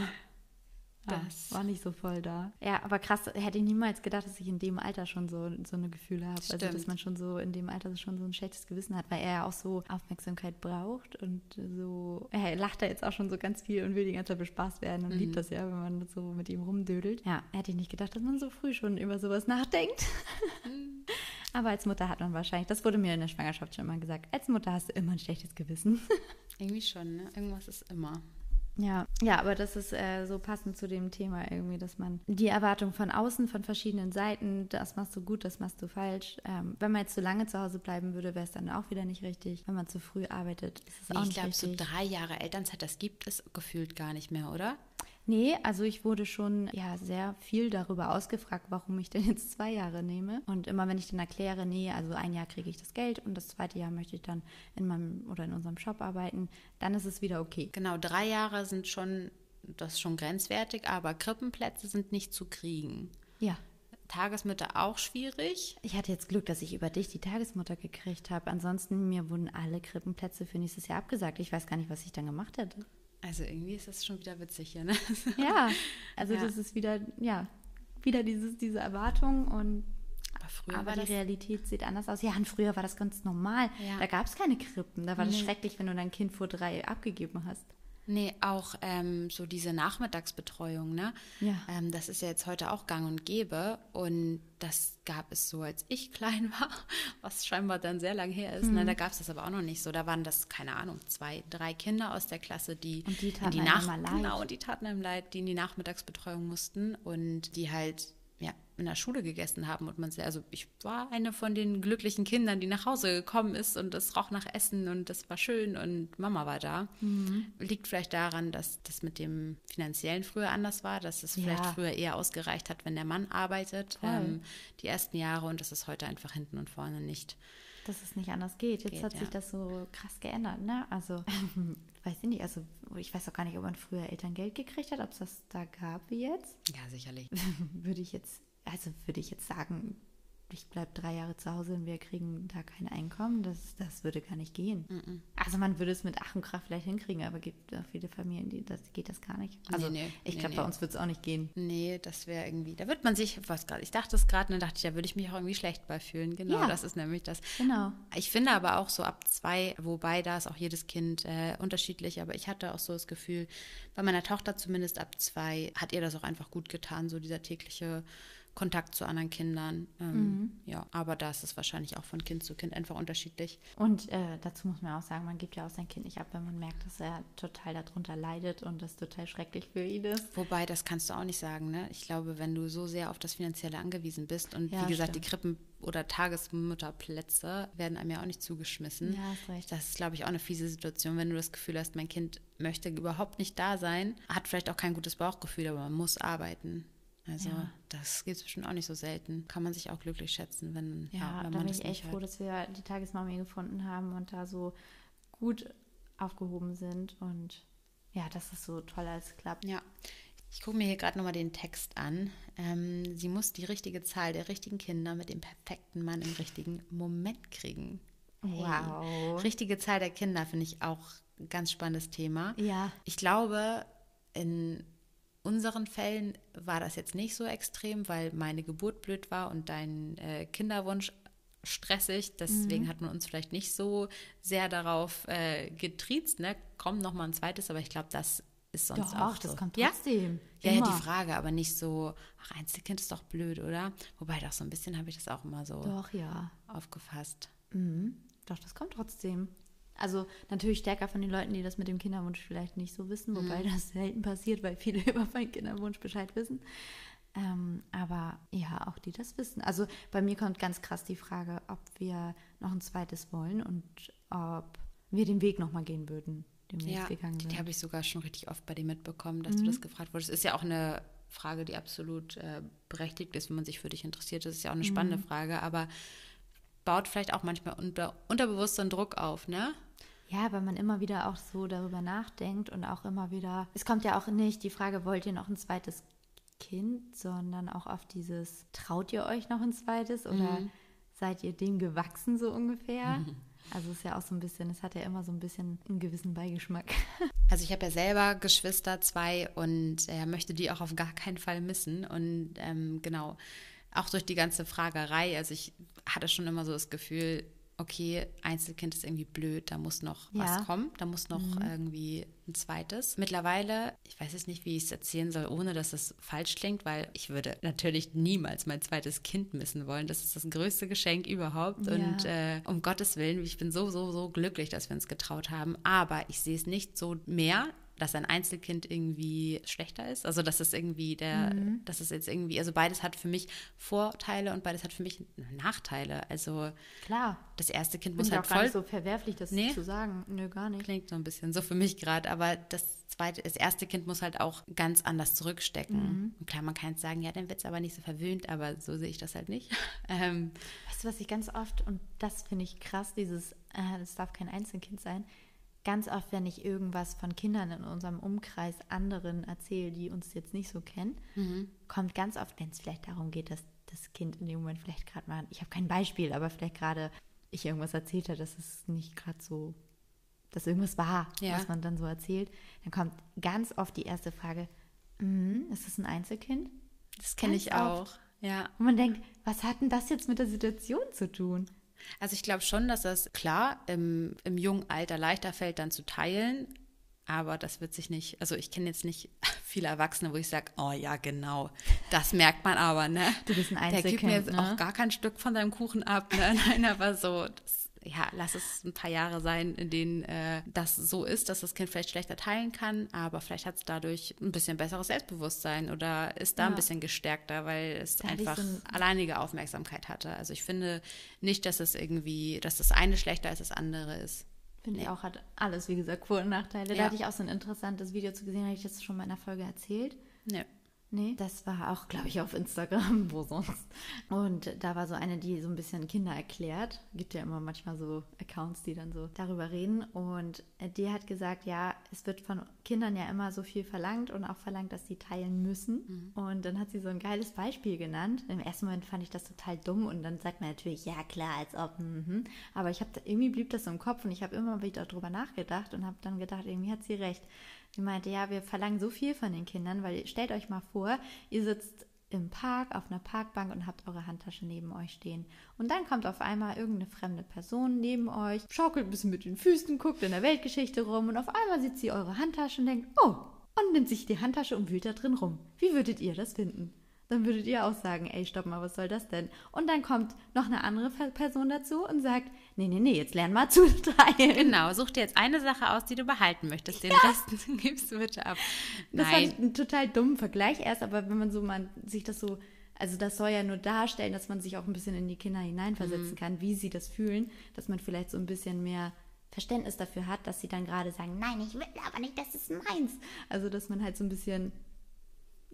[SPEAKER 2] Das ja, war nicht so voll da. Ja, aber krass, hätte ich niemals gedacht, dass ich in dem Alter schon so, so eine Gefühle habe. Also, dass man schon so in dem Alter schon so ein schlechtes Gewissen hat, weil er ja auch so Aufmerksamkeit braucht und so. Er lacht da jetzt auch schon so ganz viel und will die ganze Zeit bespaßt werden und mhm. liebt das ja, wenn man so mit ihm rumdödelt. Ja, hätte ich nicht gedacht, dass man so früh schon über sowas nachdenkt. Mhm. aber als Mutter hat man wahrscheinlich, das wurde mir in der Schwangerschaft schon immer gesagt, als Mutter hast du immer ein schlechtes Gewissen.
[SPEAKER 1] Irgendwie schon, ne? Irgendwas ist immer.
[SPEAKER 2] Ja, ja, aber das ist äh, so passend zu dem Thema irgendwie, dass man die Erwartung von außen, von verschiedenen Seiten, das machst du gut, das machst du falsch. Ähm, wenn man jetzt zu lange zu Hause bleiben würde, wäre es dann auch wieder nicht richtig. Wenn man zu früh arbeitet, ist es nee, auch nicht richtig. Ich glaube,
[SPEAKER 1] so drei Jahre Elternzeit, das gibt es gefühlt gar nicht mehr, oder?
[SPEAKER 2] Nee, also ich wurde schon ja sehr viel darüber ausgefragt, warum ich denn jetzt zwei Jahre nehme. Und immer wenn ich dann erkläre, nee, also ein Jahr kriege ich das Geld und das zweite Jahr möchte ich dann in meinem oder in unserem Shop arbeiten, dann ist es wieder okay.
[SPEAKER 1] Genau, drei Jahre sind schon, das ist schon grenzwertig, aber Krippenplätze sind nicht zu kriegen.
[SPEAKER 2] Ja.
[SPEAKER 1] Tagesmutter auch schwierig.
[SPEAKER 2] Ich hatte jetzt Glück, dass ich über dich die Tagesmutter gekriegt habe. Ansonsten mir wurden alle Krippenplätze für nächstes Jahr abgesagt. Ich weiß gar nicht, was ich dann gemacht hätte.
[SPEAKER 1] Also irgendwie ist das schon wieder witzig hier, ne?
[SPEAKER 2] Ja, also ja. das ist wieder, ja, wieder dieses, diese Erwartung und
[SPEAKER 1] aber, früher
[SPEAKER 2] aber die Realität sieht anders aus. Ja, und früher war das ganz normal. Ja. Da gab es keine Krippen. Da war das schrecklich, wenn du dein Kind vor drei abgegeben hast.
[SPEAKER 1] Nee, auch ähm, so diese Nachmittagsbetreuung, ne?
[SPEAKER 2] Ja.
[SPEAKER 1] Ähm, das ist ja jetzt heute auch gang und gäbe. Und das gab es so, als ich klein war, was scheinbar dann sehr lang her ist. Ne? Mhm. Ne? Da gab es das aber auch noch nicht so. Da waren das, keine Ahnung, zwei, drei Kinder aus der Klasse, die,
[SPEAKER 2] und die taten
[SPEAKER 1] die Nach Genau, und die taten einem leid, die in die Nachmittagsbetreuung mussten und die halt ja, in der Schule gegessen haben und man sehr, also ich war eine von den glücklichen Kindern, die nach Hause gekommen ist und es roch nach Essen und das war schön und Mama war da. Mhm. Liegt vielleicht daran, dass das mit dem finanziellen früher anders war, dass es ja. vielleicht früher eher ausgereicht hat, wenn der Mann arbeitet, ähm, die ersten Jahre und dass es heute einfach hinten und vorne nicht.
[SPEAKER 2] Dass es nicht anders geht. Jetzt geht, hat sich ja. das so krass geändert, ne? Also weiß ich nicht, also ich weiß auch gar nicht, ob man früher Elterngeld gekriegt hat, ob es das da gab wie jetzt.
[SPEAKER 1] Ja, sicherlich.
[SPEAKER 2] würde ich jetzt, also würde ich jetzt sagen, ich bleibe drei Jahre zu Hause und wir kriegen da kein Einkommen, das, das würde gar nicht gehen. Mm -mm. Also man würde es mit Ach und Krach vielleicht hinkriegen, aber es gibt auch viele Familien, die das geht das gar nicht. Also nee, nee, ich glaube, nee, bei uns wird es auch nicht gehen.
[SPEAKER 1] Nee, das wäre irgendwie, da wird man sich, was gerade, ich dachte es gerade und dann dachte ich, da würde ich mich auch irgendwie schlecht bei fühlen. Genau, ja. das ist nämlich das.
[SPEAKER 2] Genau.
[SPEAKER 1] Ich finde aber auch so ab zwei, wobei da ist auch jedes Kind äh, unterschiedlich, aber ich hatte auch so das Gefühl, bei meiner Tochter zumindest ab zwei hat ihr das auch einfach gut getan, so dieser tägliche Kontakt zu anderen Kindern. Ähm, mhm. Ja, aber da ist es wahrscheinlich auch von Kind zu Kind einfach unterschiedlich.
[SPEAKER 2] Und äh, dazu muss man auch sagen, man gibt ja auch sein Kind nicht ab, wenn man merkt, dass er total darunter leidet und das total schrecklich für ihn ist.
[SPEAKER 1] Wobei, das kannst du auch nicht sagen. Ne? Ich glaube, wenn du so sehr auf das Finanzielle angewiesen bist und ja, wie gesagt, stimmt. die Krippen oder Tagesmutterplätze werden einem ja auch nicht zugeschmissen.
[SPEAKER 2] Ja, recht.
[SPEAKER 1] Das ist, glaube ich, auch eine fiese Situation, wenn du das Gefühl hast, mein Kind möchte überhaupt nicht da sein, hat vielleicht auch kein gutes Bauchgefühl, aber man muss arbeiten. Also ja. das geht bestimmt auch nicht so selten. Kann man sich auch glücklich schätzen, wenn,
[SPEAKER 2] ja, ja wenn da bin ich echt froh, dass wir die Tagesmami gefunden haben und da so gut aufgehoben sind und ja, dass es so toll alles klappt.
[SPEAKER 1] Ja. Ich gucke mir hier gerade nochmal den Text an. Ähm, sie muss die richtige Zahl der richtigen Kinder mit dem perfekten Mann im richtigen Moment kriegen.
[SPEAKER 2] Hey. Wow.
[SPEAKER 1] Richtige Zahl der Kinder finde ich auch ein ganz spannendes Thema.
[SPEAKER 2] Ja.
[SPEAKER 1] Ich glaube, in unseren Fällen war das jetzt nicht so extrem, weil meine Geburt blöd war und dein äh, Kinderwunsch stressig. Deswegen mhm. hat man uns vielleicht nicht so sehr darauf äh, getriezt. Ne? Kommt noch mal ein zweites, aber ich glaube, das ist sonst
[SPEAKER 2] doch,
[SPEAKER 1] auch
[SPEAKER 2] so. das kommt trotzdem.
[SPEAKER 1] Ja, ja, die Frage, aber nicht so, ach, Einzelkind ist doch blöd, oder? Wobei doch so ein bisschen habe ich das auch immer so
[SPEAKER 2] doch, ja.
[SPEAKER 1] aufgefasst.
[SPEAKER 2] Mhm. Doch, das kommt trotzdem. Also natürlich stärker von den Leuten, die das mit dem Kinderwunsch vielleicht nicht so wissen, wobei mhm. das selten passiert, weil viele über meinen Kinderwunsch Bescheid wissen. Ähm, aber ja, auch die das wissen. Also bei mir kommt ganz krass die Frage, ob wir noch ein zweites wollen und ob wir den Weg nochmal gehen würden, den
[SPEAKER 1] wir ja, gegangen sind. Die habe ich sogar schon richtig oft bei dir mitbekommen, dass mhm. du das gefragt wurdest. Ist ja auch eine Frage, die absolut äh, berechtigt ist, wenn man sich für dich interessiert. Das ist ja auch eine spannende mhm. Frage, aber baut vielleicht auch manchmal unter, unterbewusst so einen Druck auf, ne?
[SPEAKER 2] Ja, weil man immer wieder auch so darüber nachdenkt und auch immer wieder. Es kommt ja auch nicht die Frage, wollt ihr noch ein zweites Kind, sondern auch auf dieses, traut ihr euch noch ein zweites oder mhm. seid ihr dem gewachsen so ungefähr? Mhm. Also es ist ja auch so ein bisschen, es hat ja immer so ein bisschen einen gewissen Beigeschmack.
[SPEAKER 1] Also ich habe ja selber Geschwister, zwei, und äh, möchte die auch auf gar keinen Fall missen. Und ähm, genau, auch durch die ganze Fragerei, also ich hatte schon immer so das Gefühl, okay, Einzelkind ist irgendwie blöd, da muss noch ja. was kommen, da muss noch mhm. irgendwie ein zweites. Mittlerweile, ich weiß jetzt nicht, wie ich es erzählen soll, ohne dass es falsch klingt, weil ich würde natürlich niemals mein zweites Kind missen wollen. Das ist das größte Geschenk überhaupt. Ja. Und äh, um Gottes Willen, ich bin so, so, so glücklich, dass wir uns getraut haben. Aber ich sehe es nicht so mehr dass ein Einzelkind irgendwie schlechter ist. Also dass es irgendwie der, mhm. dass es jetzt irgendwie, also beides hat für mich Vorteile und beides hat für mich Nachteile. Also
[SPEAKER 2] klar,
[SPEAKER 1] das erste Kind muss
[SPEAKER 2] halt
[SPEAKER 1] auch
[SPEAKER 2] voll. Gar nicht so verwerflich, das nee, zu sagen. Nö, gar nicht.
[SPEAKER 1] Klingt so ein bisschen so für mich gerade, aber das zweite, das erste Kind muss halt auch ganz anders zurückstecken. Mhm. Und klar, man kann jetzt sagen, ja, dann wird es aber nicht so verwöhnt, aber so sehe ich das halt nicht.
[SPEAKER 2] ähm, weißt du, was ich ganz oft, und das finde ich krass, dieses, äh, das darf kein Einzelkind sein, ganz oft, wenn ich irgendwas von Kindern in unserem Umkreis anderen erzähle, die uns jetzt nicht so kennen, mhm. kommt ganz oft, wenn es vielleicht darum geht, dass das Kind in dem Moment vielleicht gerade mal, ich habe kein Beispiel, aber vielleicht gerade ich irgendwas erzählt habe, dass es nicht gerade so, dass irgendwas war, ja. was man dann so erzählt, dann kommt ganz oft die erste Frage, mm, ist das ein Einzelkind?
[SPEAKER 1] Das kenne ich auch,
[SPEAKER 2] oft. ja. Und man denkt, was hat denn das jetzt mit der Situation zu tun?
[SPEAKER 1] Also ich glaube schon, dass das klar im, im jungen Alter leichter fällt, dann zu teilen. Aber das wird sich nicht, also ich kenne jetzt nicht viele Erwachsene, wo ich sage, oh ja, genau, das merkt man aber, ne?
[SPEAKER 2] Du bist ein Einzelkind,
[SPEAKER 1] Der gibt mir jetzt ne? auch gar kein Stück von seinem Kuchen ab, ne? Nein, aber so, das ja, lass es ein paar Jahre sein, in denen äh, das so ist, dass das Kind vielleicht schlechter teilen kann, aber vielleicht hat es dadurch ein bisschen besseres Selbstbewusstsein oder ist da ja. ein bisschen gestärkter, weil es da einfach so ein alleinige Aufmerksamkeit hatte. Also ich finde nicht, dass es irgendwie, dass das eine schlechter als das andere ist.
[SPEAKER 2] Finde ich auch, hat alles, wie gesagt, Vor- und Nachteile. Ja. Da hatte ich auch so ein interessantes Video zu gesehen, habe ich das schon mal in einer Folge erzählt.
[SPEAKER 1] Ja.
[SPEAKER 2] Nee, das war auch, glaube ich, auf Instagram, wo sonst. Und da war so eine, die so ein bisschen Kinder erklärt. Gibt ja immer manchmal so Accounts, die dann so darüber reden. Und die hat gesagt, ja, es wird von Kindern ja immer so viel verlangt und auch verlangt, dass sie teilen müssen. Mhm. Und dann hat sie so ein geiles Beispiel genannt. Im ersten Moment fand ich das total dumm und dann sagt man natürlich, ja klar, als ob. Mhm. Aber ich habe irgendwie blieb das so im Kopf und ich habe immer wieder darüber nachgedacht und habe dann gedacht, irgendwie hat sie recht. Sie meinte, ja, wir verlangen so viel von den Kindern, weil stellt euch mal vor, ihr sitzt im Park auf einer Parkbank und habt eure Handtasche neben euch stehen. Und dann kommt auf einmal irgendeine fremde Person neben euch, schaukelt ein bisschen mit den Füßen, guckt in der Weltgeschichte rum und auf einmal sieht sie eure Handtasche und denkt, oh, und nimmt sich die Handtasche und wühlt da drin rum. Wie würdet ihr das finden? Dann würdet ihr auch sagen, ey, stopp mal, was soll das denn? Und dann kommt noch eine andere Person dazu und sagt, nee, nee, nee, jetzt lern mal zu teilen.
[SPEAKER 1] Genau, such dir jetzt eine Sache aus, die du behalten möchtest. Den ja. Rest gibst du bitte ab.
[SPEAKER 2] Nein. Das fand ich einen total dummen Vergleich erst, aber wenn man so man sich das so, also das soll ja nur darstellen, dass man sich auch ein bisschen in die Kinder hineinversetzen mhm. kann, wie sie das fühlen, dass man vielleicht so ein bisschen mehr Verständnis dafür hat, dass sie dann gerade sagen, nein, ich will aber nicht, das ist meins. Also dass man halt so ein bisschen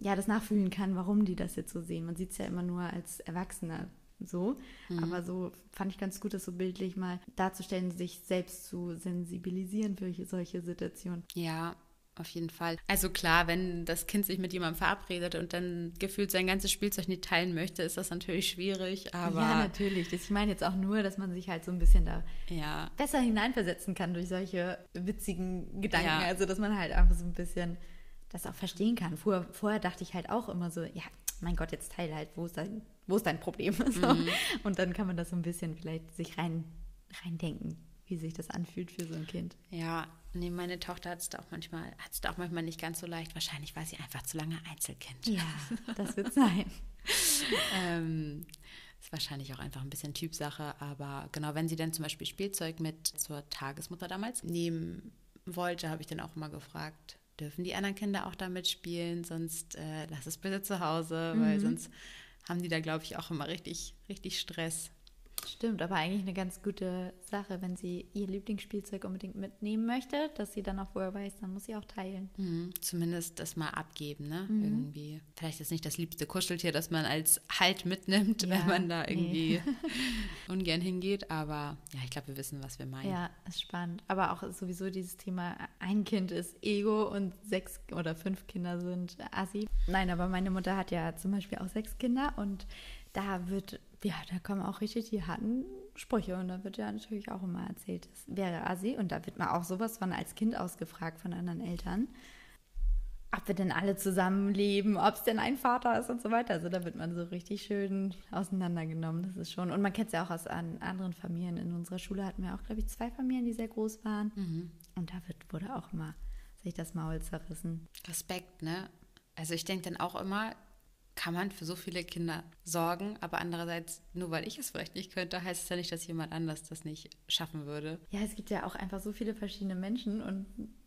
[SPEAKER 2] ja, das nachfühlen kann, warum die das jetzt so sehen. Man sieht es ja immer nur als Erwachsener so. Mhm. Aber so fand ich ganz gut, das so bildlich mal darzustellen, sich selbst zu sensibilisieren für solche Situationen.
[SPEAKER 1] Ja, auf jeden Fall. Also klar, wenn das Kind sich mit jemandem verabredet und dann gefühlt sein ganzes Spielzeug nicht teilen möchte, ist das natürlich schwierig. Aber
[SPEAKER 2] ja, natürlich. Ich meine jetzt auch nur, dass man sich halt so ein bisschen da ja. besser hineinversetzen kann durch solche witzigen Gedanken. Ja. Also dass man halt einfach so ein bisschen das auch verstehen kann. Vorher, vorher dachte ich halt auch immer so, ja, mein Gott, jetzt teile halt, wo ist dein, wo ist dein Problem? So. Mhm. Und dann kann man das so ein bisschen vielleicht sich rein, reindenken, wie sich das anfühlt für so ein Kind.
[SPEAKER 1] Ja, nee, meine Tochter hat es da auch manchmal, hat es da auch manchmal nicht ganz so leicht. Wahrscheinlich war sie einfach zu lange Einzelkind.
[SPEAKER 2] Ja, das wird sein.
[SPEAKER 1] ähm, ist wahrscheinlich auch einfach ein bisschen Typsache, aber genau, wenn sie dann zum Beispiel Spielzeug mit zur Tagesmutter damals nehmen wollte, habe ich dann auch immer gefragt, dürfen die anderen Kinder auch damit spielen, sonst äh, lass es bitte zu Hause, mhm. weil sonst haben die da, glaube ich, auch immer richtig, richtig Stress.
[SPEAKER 2] Stimmt, aber eigentlich eine ganz gute Sache, wenn sie ihr Lieblingsspielzeug unbedingt mitnehmen möchte, dass sie dann auch vorher weiß, dann muss sie auch teilen.
[SPEAKER 1] Mhm, zumindest das mal abgeben, ne? Mhm. Irgendwie. Vielleicht ist nicht das liebste Kuscheltier, das man als Halt mitnimmt, ja, wenn man da irgendwie nee. ungern hingeht. Aber ja, ich glaube, wir wissen, was wir meinen.
[SPEAKER 2] Ja, ist spannend. Aber auch sowieso dieses Thema, ein Kind ist Ego und sechs oder fünf Kinder sind Assi. Nein, aber meine Mutter hat ja zum Beispiel auch sechs Kinder und da wird, ja, da kommen auch richtig die harten Sprüche und da wird ja natürlich auch immer erzählt, es wäre Assi und da wird man auch sowas von als Kind ausgefragt von anderen Eltern, ob wir denn alle zusammenleben, ob es denn ein Vater ist und so weiter. Also da wird man so richtig schön auseinandergenommen, das ist schon. Und man kennt es ja auch aus an anderen Familien. In unserer Schule hatten wir auch, glaube ich, zwei Familien, die sehr groß waren. Mhm. Und da wird, wurde auch immer sich das Maul zerrissen.
[SPEAKER 1] Respekt, ne? Also ich denke dann auch immer, kann man für so viele Kinder sorgen, aber andererseits, nur weil ich es vielleicht nicht könnte, heißt es ja nicht, dass jemand anders das nicht schaffen würde.
[SPEAKER 2] Ja, es gibt ja auch einfach so viele verschiedene Menschen und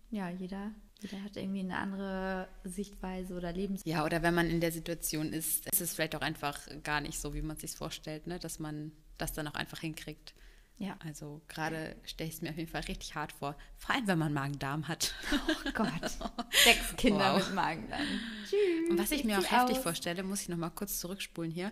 [SPEAKER 2] ja, jeder, jeder hat irgendwie eine andere Sichtweise oder Lebens.
[SPEAKER 1] Ja, oder wenn man in der Situation ist, ist es vielleicht auch einfach gar nicht so, wie man es sich vorstellt, ne? dass man das dann auch einfach hinkriegt. Ja. Also gerade stelle ich es mir auf jeden Fall richtig hart vor. Vor allem, wenn man Magen-Darm hat.
[SPEAKER 2] Oh Gott. Sechs Kinder wow. mit Magen-Darm.
[SPEAKER 1] Tschüss. Und was ich mir auch heftig aus. vorstelle, muss ich noch mal kurz zurückspulen hier.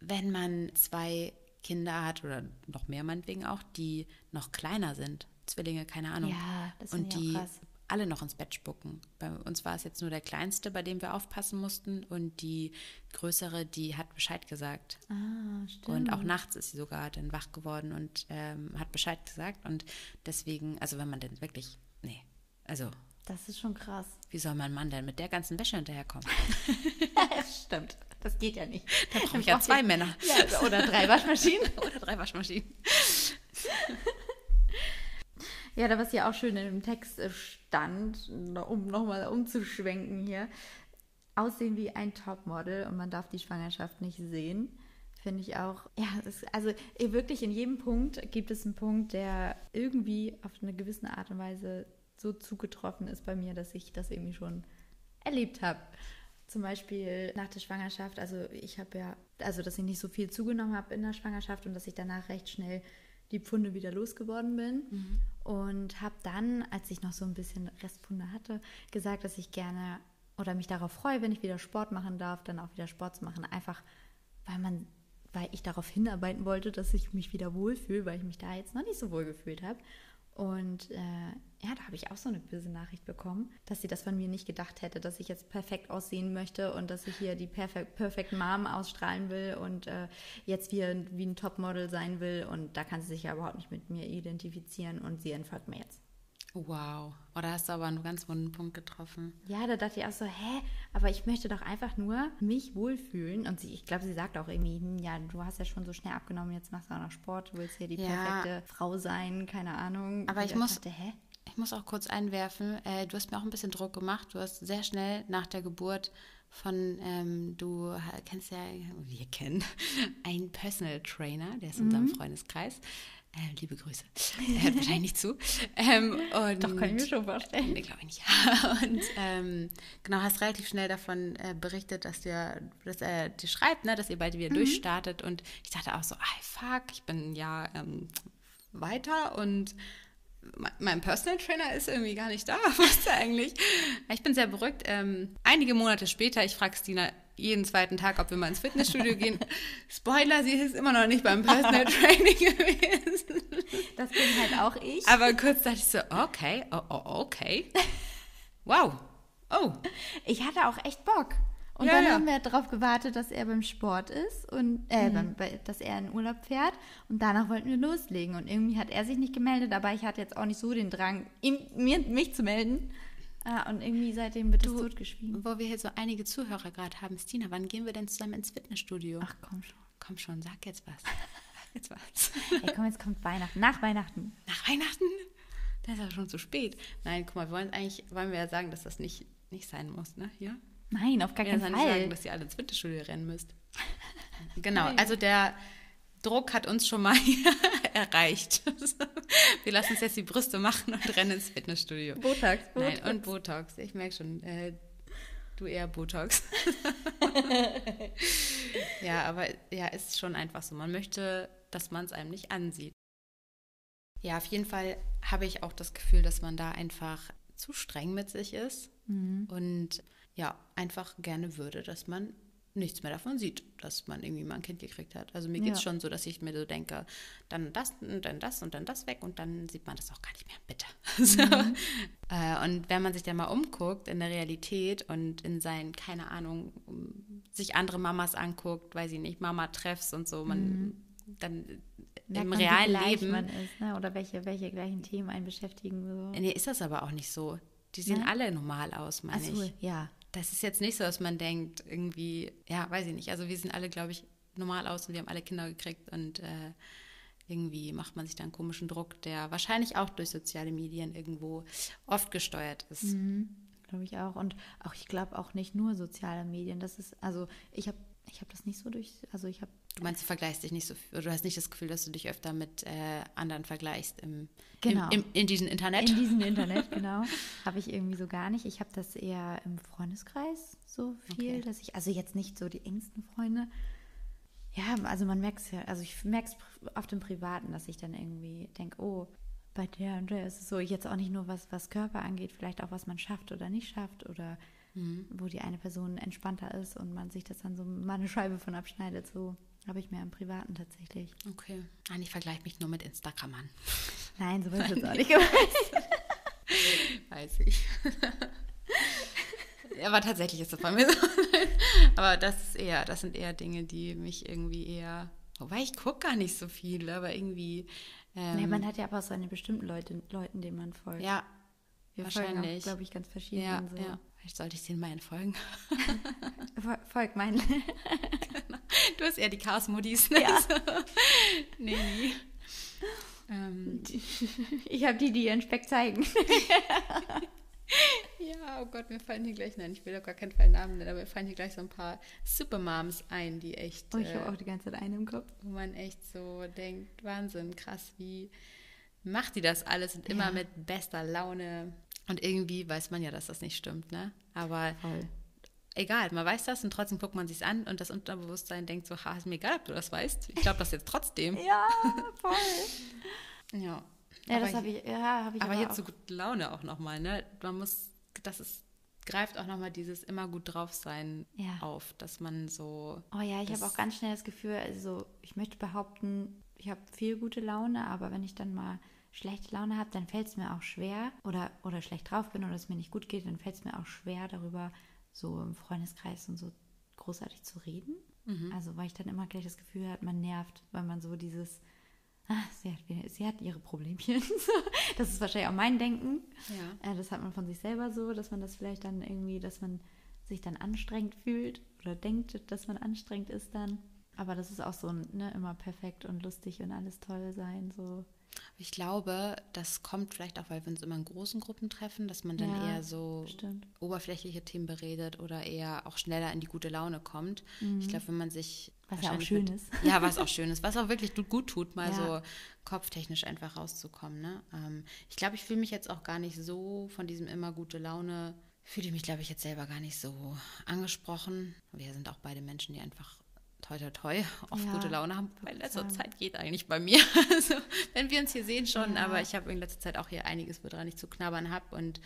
[SPEAKER 1] Wenn man zwei Kinder hat oder noch mehr meinetwegen auch, die noch kleiner sind, Zwillinge, keine Ahnung.
[SPEAKER 2] Ja, das
[SPEAKER 1] und die krass alle noch ins Bett spucken. Bei uns war es jetzt nur der Kleinste, bei dem wir aufpassen mussten. Und die Größere, die hat Bescheid gesagt.
[SPEAKER 2] Ah, stimmt.
[SPEAKER 1] Und auch nachts ist sie sogar dann wach geworden und ähm, hat Bescheid gesagt. Und deswegen, also wenn man denn wirklich, nee, also.
[SPEAKER 2] Das ist schon krass.
[SPEAKER 1] Wie soll mein Mann denn mit der ganzen Wäsche hinterherkommen?
[SPEAKER 2] Stimmt. Das geht ja nicht.
[SPEAKER 1] Da brauche ich ja zwei Männer.
[SPEAKER 2] Ja, oder drei Waschmaschinen.
[SPEAKER 1] oder drei Waschmaschinen.
[SPEAKER 2] Ja, da was ja auch schön in dem Text äh, stand, um nochmal umzuschwenken hier, aussehen wie ein Topmodel und man darf die Schwangerschaft nicht sehen. Finde ich auch, ja, das, also wirklich in jedem Punkt gibt es einen Punkt, der irgendwie auf eine gewisse Art und Weise so zugetroffen ist bei mir, dass ich das irgendwie schon erlebt habe. Zum Beispiel nach der Schwangerschaft, also ich habe ja, also dass ich nicht so viel zugenommen habe in der Schwangerschaft und dass ich danach recht schnell die Pfunde wieder losgeworden bin. Mhm. Und habe dann, als ich noch so ein bisschen Restpfunde hatte, gesagt, dass ich gerne oder mich darauf freue, wenn ich wieder Sport machen darf, dann auch wieder Sport zu machen. Einfach, weil man, weil ich darauf hinarbeiten wollte, dass ich mich wieder wohlfühle, weil ich mich da jetzt noch nicht so wohl gefühlt habe. Und äh, ja, da habe ich auch so eine böse Nachricht bekommen, dass sie das von mir nicht gedacht hätte, dass ich jetzt perfekt aussehen möchte und dass ich hier die Perfect, Perfect Mom ausstrahlen will und äh, jetzt wie, wie ein Topmodel sein will. Und da kann sie sich ja überhaupt nicht mit mir identifizieren und sie entfolgt mir jetzt.
[SPEAKER 1] Wow. Oder hast du aber einen ganz wunden Punkt getroffen?
[SPEAKER 2] Ja, da dachte ich auch so, hä, aber ich möchte doch einfach nur mich wohlfühlen. Und sie, ich glaube, sie sagt auch irgendwie, hm, ja, du hast ja schon so schnell abgenommen, jetzt machst du auch noch Sport, du willst hier die ja. perfekte Frau sein, keine Ahnung.
[SPEAKER 1] Aber ich, ich muss, dachte, hä? ich muss auch kurz einwerfen, äh, du hast mir auch ein bisschen Druck gemacht. Du hast sehr schnell nach der Geburt von, ähm, du kennst ja, wir kennen, einen Personal Trainer, der ist in mhm. unserem Freundeskreis. Äh, liebe Grüße. Er hört wahrscheinlich nicht zu. Ähm,
[SPEAKER 2] Doch, kann ich mir schon vorstellen.
[SPEAKER 1] Nee, glaube ich nicht. und ähm, genau, hast relativ schnell davon äh, berichtet, dass, der, dass er dir schreibt, ne, dass ihr beide wieder mhm. durchstartet. Und ich dachte auch so, ah, fuck, ich bin ja ähm, weiter und mein Personal Trainer ist irgendwie gar nicht da. Was ist eigentlich? Ich bin sehr beruhigt. Ähm, einige Monate später, ich frage Stina jeden zweiten Tag, ob wir mal ins Fitnessstudio gehen. Spoiler, sie ist immer noch nicht beim Personal Training gewesen.
[SPEAKER 2] Das bin halt auch ich.
[SPEAKER 1] Aber kurz dachte ich so, okay, oh, oh, okay. Wow. Oh.
[SPEAKER 2] Ich hatte auch echt Bock. Und ja, dann ja. haben wir darauf gewartet, dass er beim Sport ist und äh, mhm. beim, dass er in Urlaub fährt. Und danach wollten wir loslegen. Und irgendwie hat er sich nicht gemeldet, aber ich hatte jetzt auch nicht so den Drang, ihm, mir, mich zu melden. Ah, und irgendwie seitdem wird es totgeschwiegen.
[SPEAKER 1] Wo wir hier so einige Zuhörer gerade haben, Stina, wann gehen wir denn zusammen ins Fitnessstudio?
[SPEAKER 2] Ach komm schon.
[SPEAKER 1] Komm schon, sag jetzt was. Sag jetzt was.
[SPEAKER 2] Ey, komm, jetzt kommt Weihnachten. Nach Weihnachten.
[SPEAKER 1] Nach Weihnachten? Das ist aber schon zu spät. Nein, guck mal, wir wollen eigentlich, wollen wir ja sagen, dass das nicht, nicht sein muss, ne? Hier?
[SPEAKER 2] Nein, auf gar keinen Fall.
[SPEAKER 1] nicht sagen, dass ihr alle ins Fitnessstudio rennen müsst. genau, also der Druck hat uns schon mal erreicht. Wir lassen uns jetzt die Brüste machen und rennen ins Fitnessstudio.
[SPEAKER 2] Botox,
[SPEAKER 1] Botox. Nein, und Botox. Ich merke schon, äh, du eher Botox. ja, aber ja, ist schon einfach so. Man möchte dass man es einem nicht ansieht. Ja, auf jeden Fall habe ich auch das Gefühl, dass man da einfach zu streng mit sich ist mhm. und ja, einfach gerne würde, dass man nichts mehr davon sieht, dass man irgendwie mal ein Kind gekriegt hat. Also mir geht es ja. schon so, dass ich mir so denke, dann das und dann das und dann das weg und dann sieht man das auch gar nicht mehr, bitte. Mhm. äh, und wenn man sich dann mal umguckt in der Realität und in seinen, keine Ahnung, sich andere Mamas anguckt, weil sie nicht Mama-Treffs und so, man mhm. dann Merkt im realen Leben.
[SPEAKER 2] Ist, ne? Oder welche, welche gleichen Themen einen beschäftigen. So.
[SPEAKER 1] Nee, ist das aber auch nicht so. Die sehen ne? alle normal aus, meine so, ich.
[SPEAKER 2] ja
[SPEAKER 1] das ist jetzt nicht so, dass man denkt, irgendwie, ja, weiß ich nicht. Also wir sind alle, glaube ich, normal aus und wir haben alle Kinder gekriegt und äh, irgendwie macht man sich da einen komischen Druck, der wahrscheinlich auch durch soziale Medien irgendwo oft gesteuert ist.
[SPEAKER 2] Mhm, glaube ich auch. Und auch, ich glaube auch nicht nur soziale Medien. Das ist, also ich habe ich habe das nicht so durch, also ich habe.
[SPEAKER 1] Du meinst, du vergleichst dich nicht so, oder du hast nicht das Gefühl, dass du dich öfter mit äh, anderen vergleichst im, genau. im, im, in diesem Internet?
[SPEAKER 2] In diesem Internet, genau. habe ich irgendwie so gar nicht. Ich habe das eher im Freundeskreis so viel, okay. dass ich, also jetzt nicht so die engsten Freunde. Ja, also man merkt es ja, also ich merke es auf dem Privaten, dass ich dann irgendwie denke, oh, bei der und der ist es so, jetzt auch nicht nur was, was Körper angeht, vielleicht auch was man schafft oder nicht schafft oder mhm. wo die eine Person entspannter ist und man sich das dann so mal eine Scheibe von abschneidet. So habe ich mir im Privaten tatsächlich.
[SPEAKER 1] Okay. Nein, ich vergleiche mich nur mit Instagram an.
[SPEAKER 2] Nein, so wird es auch nicht gemeint.
[SPEAKER 1] Weiß ich. aber tatsächlich ist das bei mir so. aber das ist eher, das sind eher Dinge, die mich irgendwie eher. Wobei ich gucke gar nicht so viel, aber irgendwie.
[SPEAKER 2] Ähm, ja, man hat ja aber auch so eine bestimmten Leute, Leuten, denen man folgt.
[SPEAKER 1] Ja, Wir wahrscheinlich.
[SPEAKER 2] glaube ich, ganz verschieden.
[SPEAKER 1] Ja, so. ja. Vielleicht sollte ich den mal entfolgen.
[SPEAKER 2] Folg meinen. genau.
[SPEAKER 1] Du hast eher die Chaos-Modis, ne? Ja. nee, nee.
[SPEAKER 2] Ähm. Ich habe die, die ihren Speck zeigen.
[SPEAKER 1] ja, oh Gott, mir fallen hier gleich, nein, ich will doch gar keinen Fall Namen nennen, aber mir fallen hier gleich so ein paar Supermoms ein, die echt.
[SPEAKER 2] Oh, ich habe äh, auch die ganze Zeit einen im Kopf.
[SPEAKER 1] Wo man echt so denkt, Wahnsinn, krass, wie macht die das alles und immer ja. mit bester Laune und irgendwie weiß man ja, dass das nicht stimmt, ne? Aber Voll. Egal, man weiß das und trotzdem guckt man sich an und das Unterbewusstsein denkt so, ha, ist mir egal, ob du das weißt. Ich glaube das jetzt trotzdem.
[SPEAKER 2] ja, voll.
[SPEAKER 1] ja.
[SPEAKER 2] Ja, das habe ich, ja, hab ich
[SPEAKER 1] aber, aber jetzt so gute Laune auch nochmal, ne? Man muss, das ist, greift auch nochmal dieses immer gut drauf sein ja. auf, dass man so.
[SPEAKER 2] Oh ja, ich habe auch ganz schnell das Gefühl, also ich möchte behaupten, ich habe viel gute Laune, aber wenn ich dann mal schlechte Laune habe, dann fällt es mir auch schwer oder, oder schlecht drauf bin oder es mir nicht gut geht, dann fällt es mir auch schwer, darüber so im Freundeskreis und so großartig zu reden. Mhm. Also weil ich dann immer gleich das Gefühl habe, man nervt, weil man so dieses, ah, sie, hat, sie hat ihre Problemchen. das ist wahrscheinlich auch mein Denken. Ja. Äh, das hat man von sich selber so, dass man das vielleicht dann irgendwie, dass man sich dann anstrengend fühlt oder denkt, dass man anstrengend ist dann. Aber das ist auch so ne, immer perfekt und lustig und alles toll sein. So
[SPEAKER 1] ich glaube, das kommt vielleicht auch, weil wir uns immer in großen Gruppen treffen, dass man dann ja, eher so stimmt. oberflächliche Themen beredet oder eher auch schneller in die gute Laune kommt. Mhm. Ich glaube, wenn man sich.
[SPEAKER 2] Was ja auch schön mit, ist.
[SPEAKER 1] Ja, was auch schön ist. Was auch wirklich gut tut, mal ja. so kopftechnisch einfach rauszukommen. Ne? Ähm, ich glaube, ich fühle mich jetzt auch gar nicht so von diesem immer gute Laune fühle ich mich, glaube ich, jetzt selber gar nicht so angesprochen. Wir sind auch beide Menschen, die einfach toi toi toi oft ja, gute Laune haben. Weil in letzter Zeit geht eigentlich bei mir. Also, wenn wir uns hier sehen schon, ja. aber ich habe in letzter Zeit auch hier einiges, woran ich zu knabbern habe und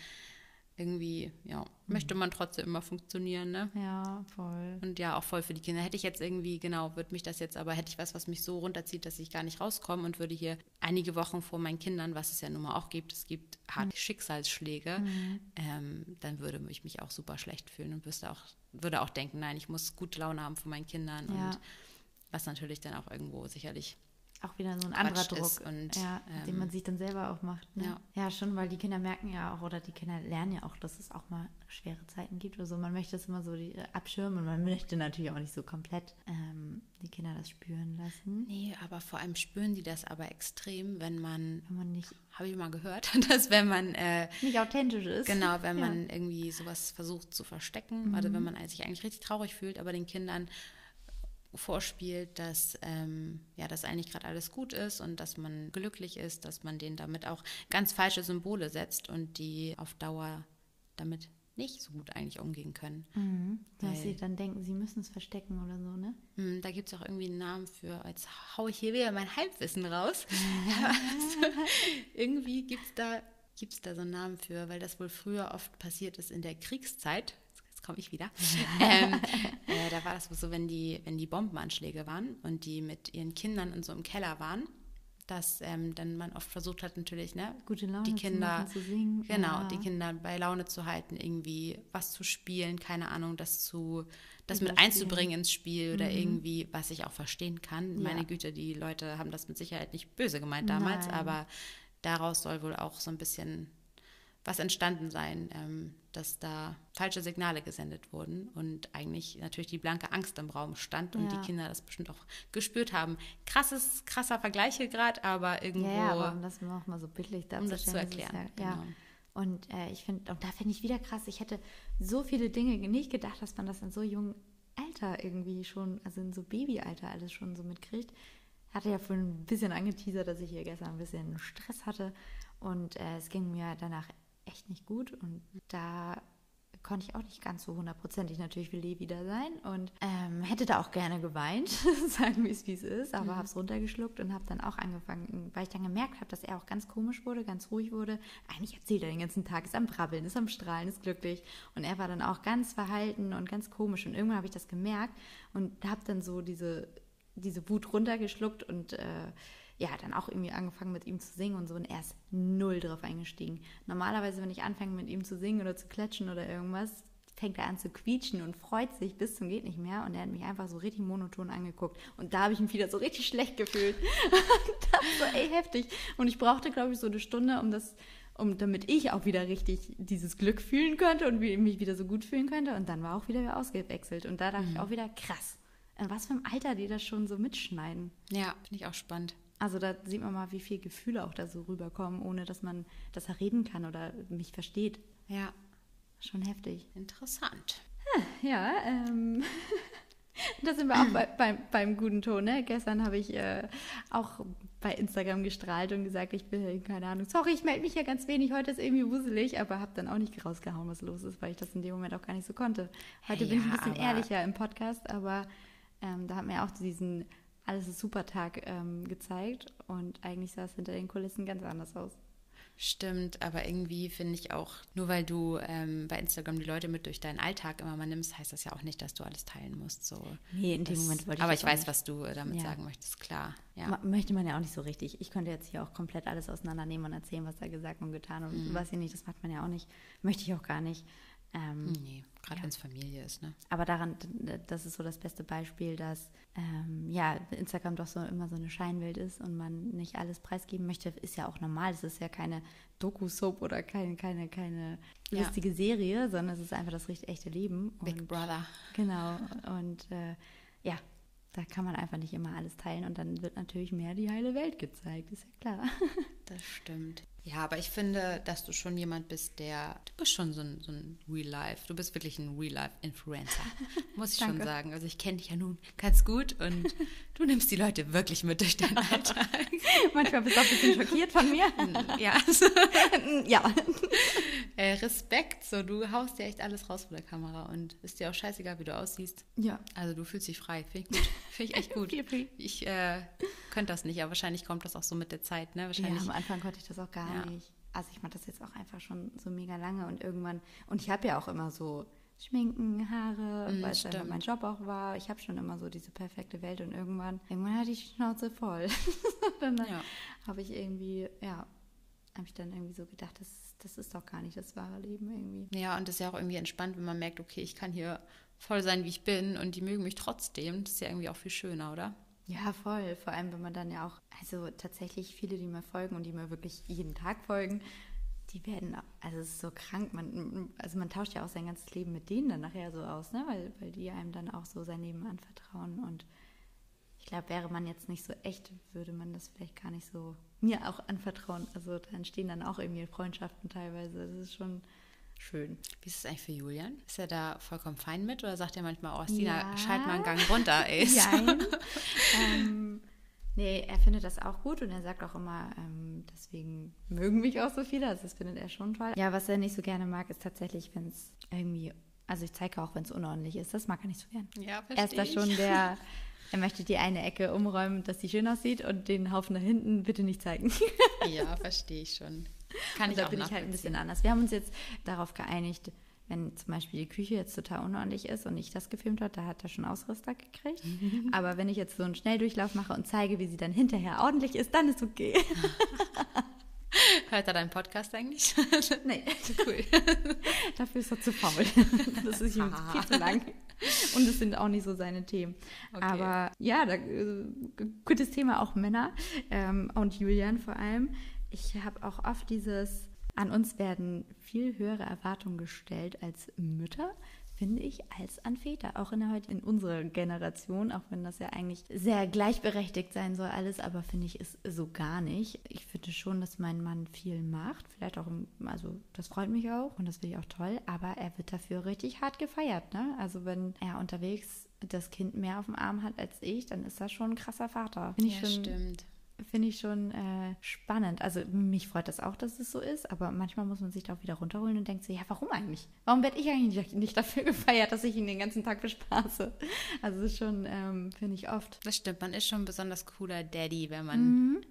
[SPEAKER 1] irgendwie, ja, mhm. möchte man trotzdem immer funktionieren, ne?
[SPEAKER 2] Ja, voll.
[SPEAKER 1] Und ja, auch voll für die Kinder. Hätte ich jetzt irgendwie, genau, würde mich das jetzt, aber hätte ich was, was mich so runterzieht, dass ich gar nicht rauskomme und würde hier einige Wochen vor meinen Kindern, was es ja nun mal auch gibt, es gibt harte mhm. Schicksalsschläge, mhm. ähm, dann würde ich mich auch super schlecht fühlen und wüsste auch, würde auch denken, nein, ich muss gute Laune haben von meinen Kindern ja. und was natürlich dann auch irgendwo sicherlich
[SPEAKER 2] auch wieder so ein anderer Druck, und, ja, ähm, den man sich dann selber auch macht. Ne? Ja. ja, schon, weil die Kinder merken ja auch, oder die Kinder lernen ja auch, dass es auch mal schwere Zeiten gibt oder so. Man möchte das immer so die, äh, abschirmen und man möchte natürlich auch nicht so komplett ähm, die Kinder das spüren lassen.
[SPEAKER 1] Nee, aber vor allem spüren die das aber extrem, wenn man,
[SPEAKER 2] wenn man nicht,
[SPEAKER 1] habe ich mal gehört, dass wenn man äh,
[SPEAKER 2] nicht authentisch ist.
[SPEAKER 1] Genau, wenn ja. man irgendwie sowas versucht zu verstecken, mhm. oder wenn man sich eigentlich richtig traurig fühlt, aber den Kindern vorspielt, dass ähm, ja, dass eigentlich gerade alles gut ist und dass man glücklich ist, dass man denen damit auch ganz falsche Symbole setzt und die auf Dauer damit nicht so gut eigentlich umgehen können.
[SPEAKER 2] Mhm. Dass
[SPEAKER 1] Weil-
[SPEAKER 2] sie dann denken, sie müssen es verstecken oder so, ne?
[SPEAKER 1] Hm, Da gibt es auch irgendwie einen Namen für. Jetzt hau ich hier wieder mein Halbwissen raus. also, irgendwie gibt es da, gibt's da so einen Namen für, weil das wohl früher oft passiert ist in der Kriegszeit. Jetzt komme ich wieder. ähm, äh, da war das so, wenn die, wenn die Bombenanschläge waren und die mit ihren Kindern in so einem Keller waren, dass ähm, dann man oft versucht hat, natürlich, ne,
[SPEAKER 2] Gute Laune
[SPEAKER 1] die
[SPEAKER 2] zu
[SPEAKER 1] Kinder,
[SPEAKER 2] machen, zu singen.
[SPEAKER 1] genau,
[SPEAKER 2] Ja.
[SPEAKER 1] die Kinder bei Laune zu halten, irgendwie was zu spielen, keine Ahnung, das zu, das mit einzubringen ins Spiel oder irgendwie, was ich auch verstehen kann.
[SPEAKER 2] Ja.
[SPEAKER 1] Meine Güte, die Leute haben das mit Sicherheit nicht böse gemeint damals,
[SPEAKER 2] Nein.
[SPEAKER 1] aber daraus soll wohl auch so ein bisschen was entstanden sein, ähm, dass da falsche Signale gesendet wurden und eigentlich natürlich die blanke Angst im Raum stand und
[SPEAKER 2] Ja.
[SPEAKER 1] die Kinder das bestimmt auch gespürt haben. Krasses, krasser Vergleich hier gerade, aber irgendwo,
[SPEAKER 2] Ja, ja, aber um das auch mal so bildlich
[SPEAKER 1] um das zu erklären.
[SPEAKER 2] Ja, ja.
[SPEAKER 1] genau.
[SPEAKER 2] Und äh, ich finde, und da finde ich wieder krass, ich hätte so viele Dinge nicht gedacht, dass man das in so jungem Alter irgendwie schon, also in so Babyalter alles schon so mitkriegt. Hatte ja vorhin ein bisschen angeteasert, dass ich hier gestern ein bisschen Stress hatte und äh, es ging mir danach echt nicht gut und da konnte ich auch nicht ganz so hundertprozentig natürlich will Levi da sein und ähm, hätte da auch gerne geweint, sagen wir es wie es ist, aber habe es runtergeschluckt und habe dann auch angefangen, weil ich dann gemerkt habe, dass er auch ganz komisch wurde, ganz ruhig wurde. Eigentlich erzählt er den ganzen Tag, ist am Brabbeln, ist am Strahlen, ist glücklich und er war dann auch ganz verhalten und ganz komisch und irgendwann habe ich das gemerkt und habe dann so diese, diese Wut runtergeschluckt und äh, ja, dann auch irgendwie angefangen mit ihm zu singen und so und er ist null drauf eingestiegen. Normalerweise, wenn ich anfange mit ihm zu singen oder zu klatschen oder irgendwas, fängt er an zu quietschen und freut sich bis zum geht nicht mehr und er hat mich einfach so richtig monoton angeguckt und da habe ich mich wieder so richtig schlecht gefühlt. das war so ey heftig und ich brauchte glaube ich so eine Stunde, um das um damit ich auch wieder richtig dieses Glück fühlen könnte und mich wieder so gut fühlen könnte und dann war auch wieder ausgewechselt und da dachte ich auch wieder krass. In was für einem Alter die das schon so mitschneiden.
[SPEAKER 1] Ja, finde ich auch spannend.
[SPEAKER 2] Also da sieht man mal, wie viele Gefühle auch da so rüberkommen, ohne dass man das reden kann oder mich versteht.
[SPEAKER 1] Ja,
[SPEAKER 2] Schon heftig.
[SPEAKER 1] interessant.
[SPEAKER 2] Ja, ähm, da sind wir auch bei, beim, beim guten Ton. Ne? Gestern habe ich äh, auch bei Instagram gestrahlt und gesagt, ich bin, keine Ahnung, sorry, ich melde mich ja ganz wenig, heute ist irgendwie wuselig, aber habe dann auch nicht rausgehauen, was los ist, weil ich das in dem Moment auch gar nicht so konnte. Heute bin ich ein
[SPEAKER 1] Ja,
[SPEAKER 2] bisschen ehrlicher im Podcast, aber ähm, da hat mir auch diesen Alles ist super Tag ähm, gezeigt und eigentlich sah es hinter den Kulissen ganz anders aus.
[SPEAKER 1] Stimmt, aber irgendwie finde ich auch, nur weil du ähm, bei Instagram die Leute mit durch deinen Alltag immer mal nimmst, heißt das ja auch nicht, dass du alles teilen musst. So.
[SPEAKER 2] Nee, in dem
[SPEAKER 1] Das-
[SPEAKER 2] Moment wollte ich
[SPEAKER 1] Aber ich weiß,
[SPEAKER 2] nicht.
[SPEAKER 1] was du äh, damit
[SPEAKER 2] Ja.
[SPEAKER 1] sagen möchtest, klar. Ja.
[SPEAKER 2] Möchte man ja auch nicht so richtig. Ich könnte jetzt hier auch komplett alles auseinandernehmen und erzählen, was da gesagt und getan und
[SPEAKER 1] Mhm.
[SPEAKER 2] was hier nicht. Das macht man ja auch nicht. Möchte ich auch gar nicht. Ähm,
[SPEAKER 1] Nee, gerade wenn es Familie ist, ne?
[SPEAKER 2] Aber daran, das ist so das beste Beispiel, dass ähm, ja, Instagram doch so immer so eine Scheinwelt ist und man nicht alles preisgeben möchte, ist ja auch normal. Es ist ja keine Doku-Soap oder keine, keine, keine
[SPEAKER 1] Ja.
[SPEAKER 2] lustige Serie, sondern es ist einfach das richtig echte Leben.
[SPEAKER 1] Big
[SPEAKER 2] Und-
[SPEAKER 1] Brother.
[SPEAKER 2] Genau. Und äh, ja, da kann man einfach nicht immer alles teilen und dann wird natürlich mehr die heile Welt gezeigt, ist ja klar.
[SPEAKER 1] Das stimmt. Ja, aber ich finde, dass du schon jemand bist, der, du bist schon so ein, so ein Real-Life, du bist wirklich ein Real-Life-Influencer, muss ich schon sagen. Also ich kenne dich ja nun ganz gut und du nimmst die Leute wirklich mit durch deinen Alltag.
[SPEAKER 2] Manchmal bist du auch ein bisschen schockiert von mir.
[SPEAKER 1] ja,
[SPEAKER 2] ja.
[SPEAKER 1] äh, Respekt, so du haust dir echt alles raus vor der Kamera und ist dir auch scheißegal, wie du aussiehst.
[SPEAKER 2] Ja.
[SPEAKER 1] Also du fühlst dich frei, finde ich gut. Finde ich echt gut. Ich äh, könnte das nicht, aber wahrscheinlich kommt das auch so mit der Zeit, ne?
[SPEAKER 2] Ja,
[SPEAKER 1] Wahrscheinlich.
[SPEAKER 2] am Anfang konnte ich das auch gar
[SPEAKER 1] Ja.
[SPEAKER 2] nicht. Also ich mache das jetzt auch einfach schon so mega lange und irgendwann, und ich habe ja auch immer so Schminken, Haare,
[SPEAKER 1] Mm,
[SPEAKER 2] weil es einfach
[SPEAKER 1] stimmt.
[SPEAKER 2] mein Job auch war. Ich habe schon immer so diese perfekte Welt und irgendwann, irgendwann hatte ich die Schnauze voll. dann
[SPEAKER 1] Ja.
[SPEAKER 2] habe ich irgendwie, ja, habe ich dann irgendwie so gedacht, das, das ist doch gar nicht das wahre Leben irgendwie.
[SPEAKER 1] Ja, und das ist ja auch irgendwie entspannt, wenn man merkt, okay, ich kann hier voll sein, wie ich bin und die mögen mich trotzdem. Das ist ja irgendwie auch viel schöner, oder?
[SPEAKER 2] Ja, voll. Vor allem, wenn man dann ja auch, also tatsächlich viele, die mir folgen und die mir wirklich jeden Tag folgen, die werden, also es ist so krank, man, also man tauscht ja auch sein ganzes Leben mit denen dann nachher so aus, ne? weil, weil die einem dann auch so sein Leben anvertrauen und ich glaube, wäre man jetzt nicht so echt, würde man das vielleicht gar nicht so mir auch anvertrauen. Also da entstehen dann auch irgendwie Freundschaften teilweise. Das ist schon schön.
[SPEAKER 1] Wie ist es eigentlich für Julian? Ist er da vollkommen fein mit oder sagt er manchmal, oh, Stina,
[SPEAKER 2] Ja.
[SPEAKER 1] schalt mal einen Gang runter, ey?
[SPEAKER 2] Jein. ähm, Nee, er findet das auch gut und er sagt auch immer, ähm, deswegen mögen mich auch so viele. Also das findet er schon toll. Ja, was er nicht so gerne mag, ist tatsächlich, wenn es irgendwie, also ich zeige auch, wenn es unordentlich ist. Das mag er nicht so gern.
[SPEAKER 1] Ja, verstehe
[SPEAKER 2] Er ist da schon der, er möchte die eine Ecke umräumen, dass sie schön aussieht und den Haufen da hinten bitte nicht zeigen.
[SPEAKER 1] Ja, verstehe ich schon. Kann
[SPEAKER 2] Und
[SPEAKER 1] ich
[SPEAKER 2] da
[SPEAKER 1] auch
[SPEAKER 2] bin ich halt ein bisschen anders. Wir haben uns jetzt darauf geeinigt, wenn zum Beispiel die Küche jetzt total unordentlich ist und ich das gefilmt habe, da hat er schon Ausrüster gekriegt. Aber wenn ich jetzt so einen Schnelldurchlauf mache und zeige, wie sie dann hinterher ordentlich ist, dann ist okay.
[SPEAKER 1] Hört er deinen Podcast eigentlich?
[SPEAKER 2] nee,
[SPEAKER 1] cool.
[SPEAKER 2] dafür ist er zu faul. Das ist ihm viel zu lang. Und es sind auch nicht so seine Themen.
[SPEAKER 1] Okay.
[SPEAKER 2] Aber ja, da, äh, gutes Thema auch Männer ähm, und Julian vor allem. Ich habe auch oft dieses, an uns werden viel höhere Erwartungen gestellt als Mütter, finde ich, als an Väter. Auch in, der, in unserer Generation, auch wenn das ja eigentlich sehr gleichberechtigt sein soll alles, aber finde ich es so gar nicht. Ich finde schon, dass mein Mann viel macht. Vielleicht auch, also das freut mich auch und das finde ich auch toll, aber er wird dafür richtig hart gefeiert. Ne? Also wenn er unterwegs das Kind mehr auf dem Arm hat als ich, dann ist das schon ein krasser Vater. Finde ich
[SPEAKER 1] Ja,
[SPEAKER 2] schon
[SPEAKER 1] stimmt.
[SPEAKER 2] Finde ich schon äh, spannend. Also mich freut das auch, dass es so ist, aber manchmal muss man sich da auch wieder runterholen und denkt so, ja, warum eigentlich? Warum werde ich eigentlich nicht- dafür gefeiert, dass ich ihn den ganzen Tag bespaße? Also es ist schon, ähm, finde ich oft.
[SPEAKER 1] Das stimmt, man ist schon ein besonders cooler Daddy, wenn man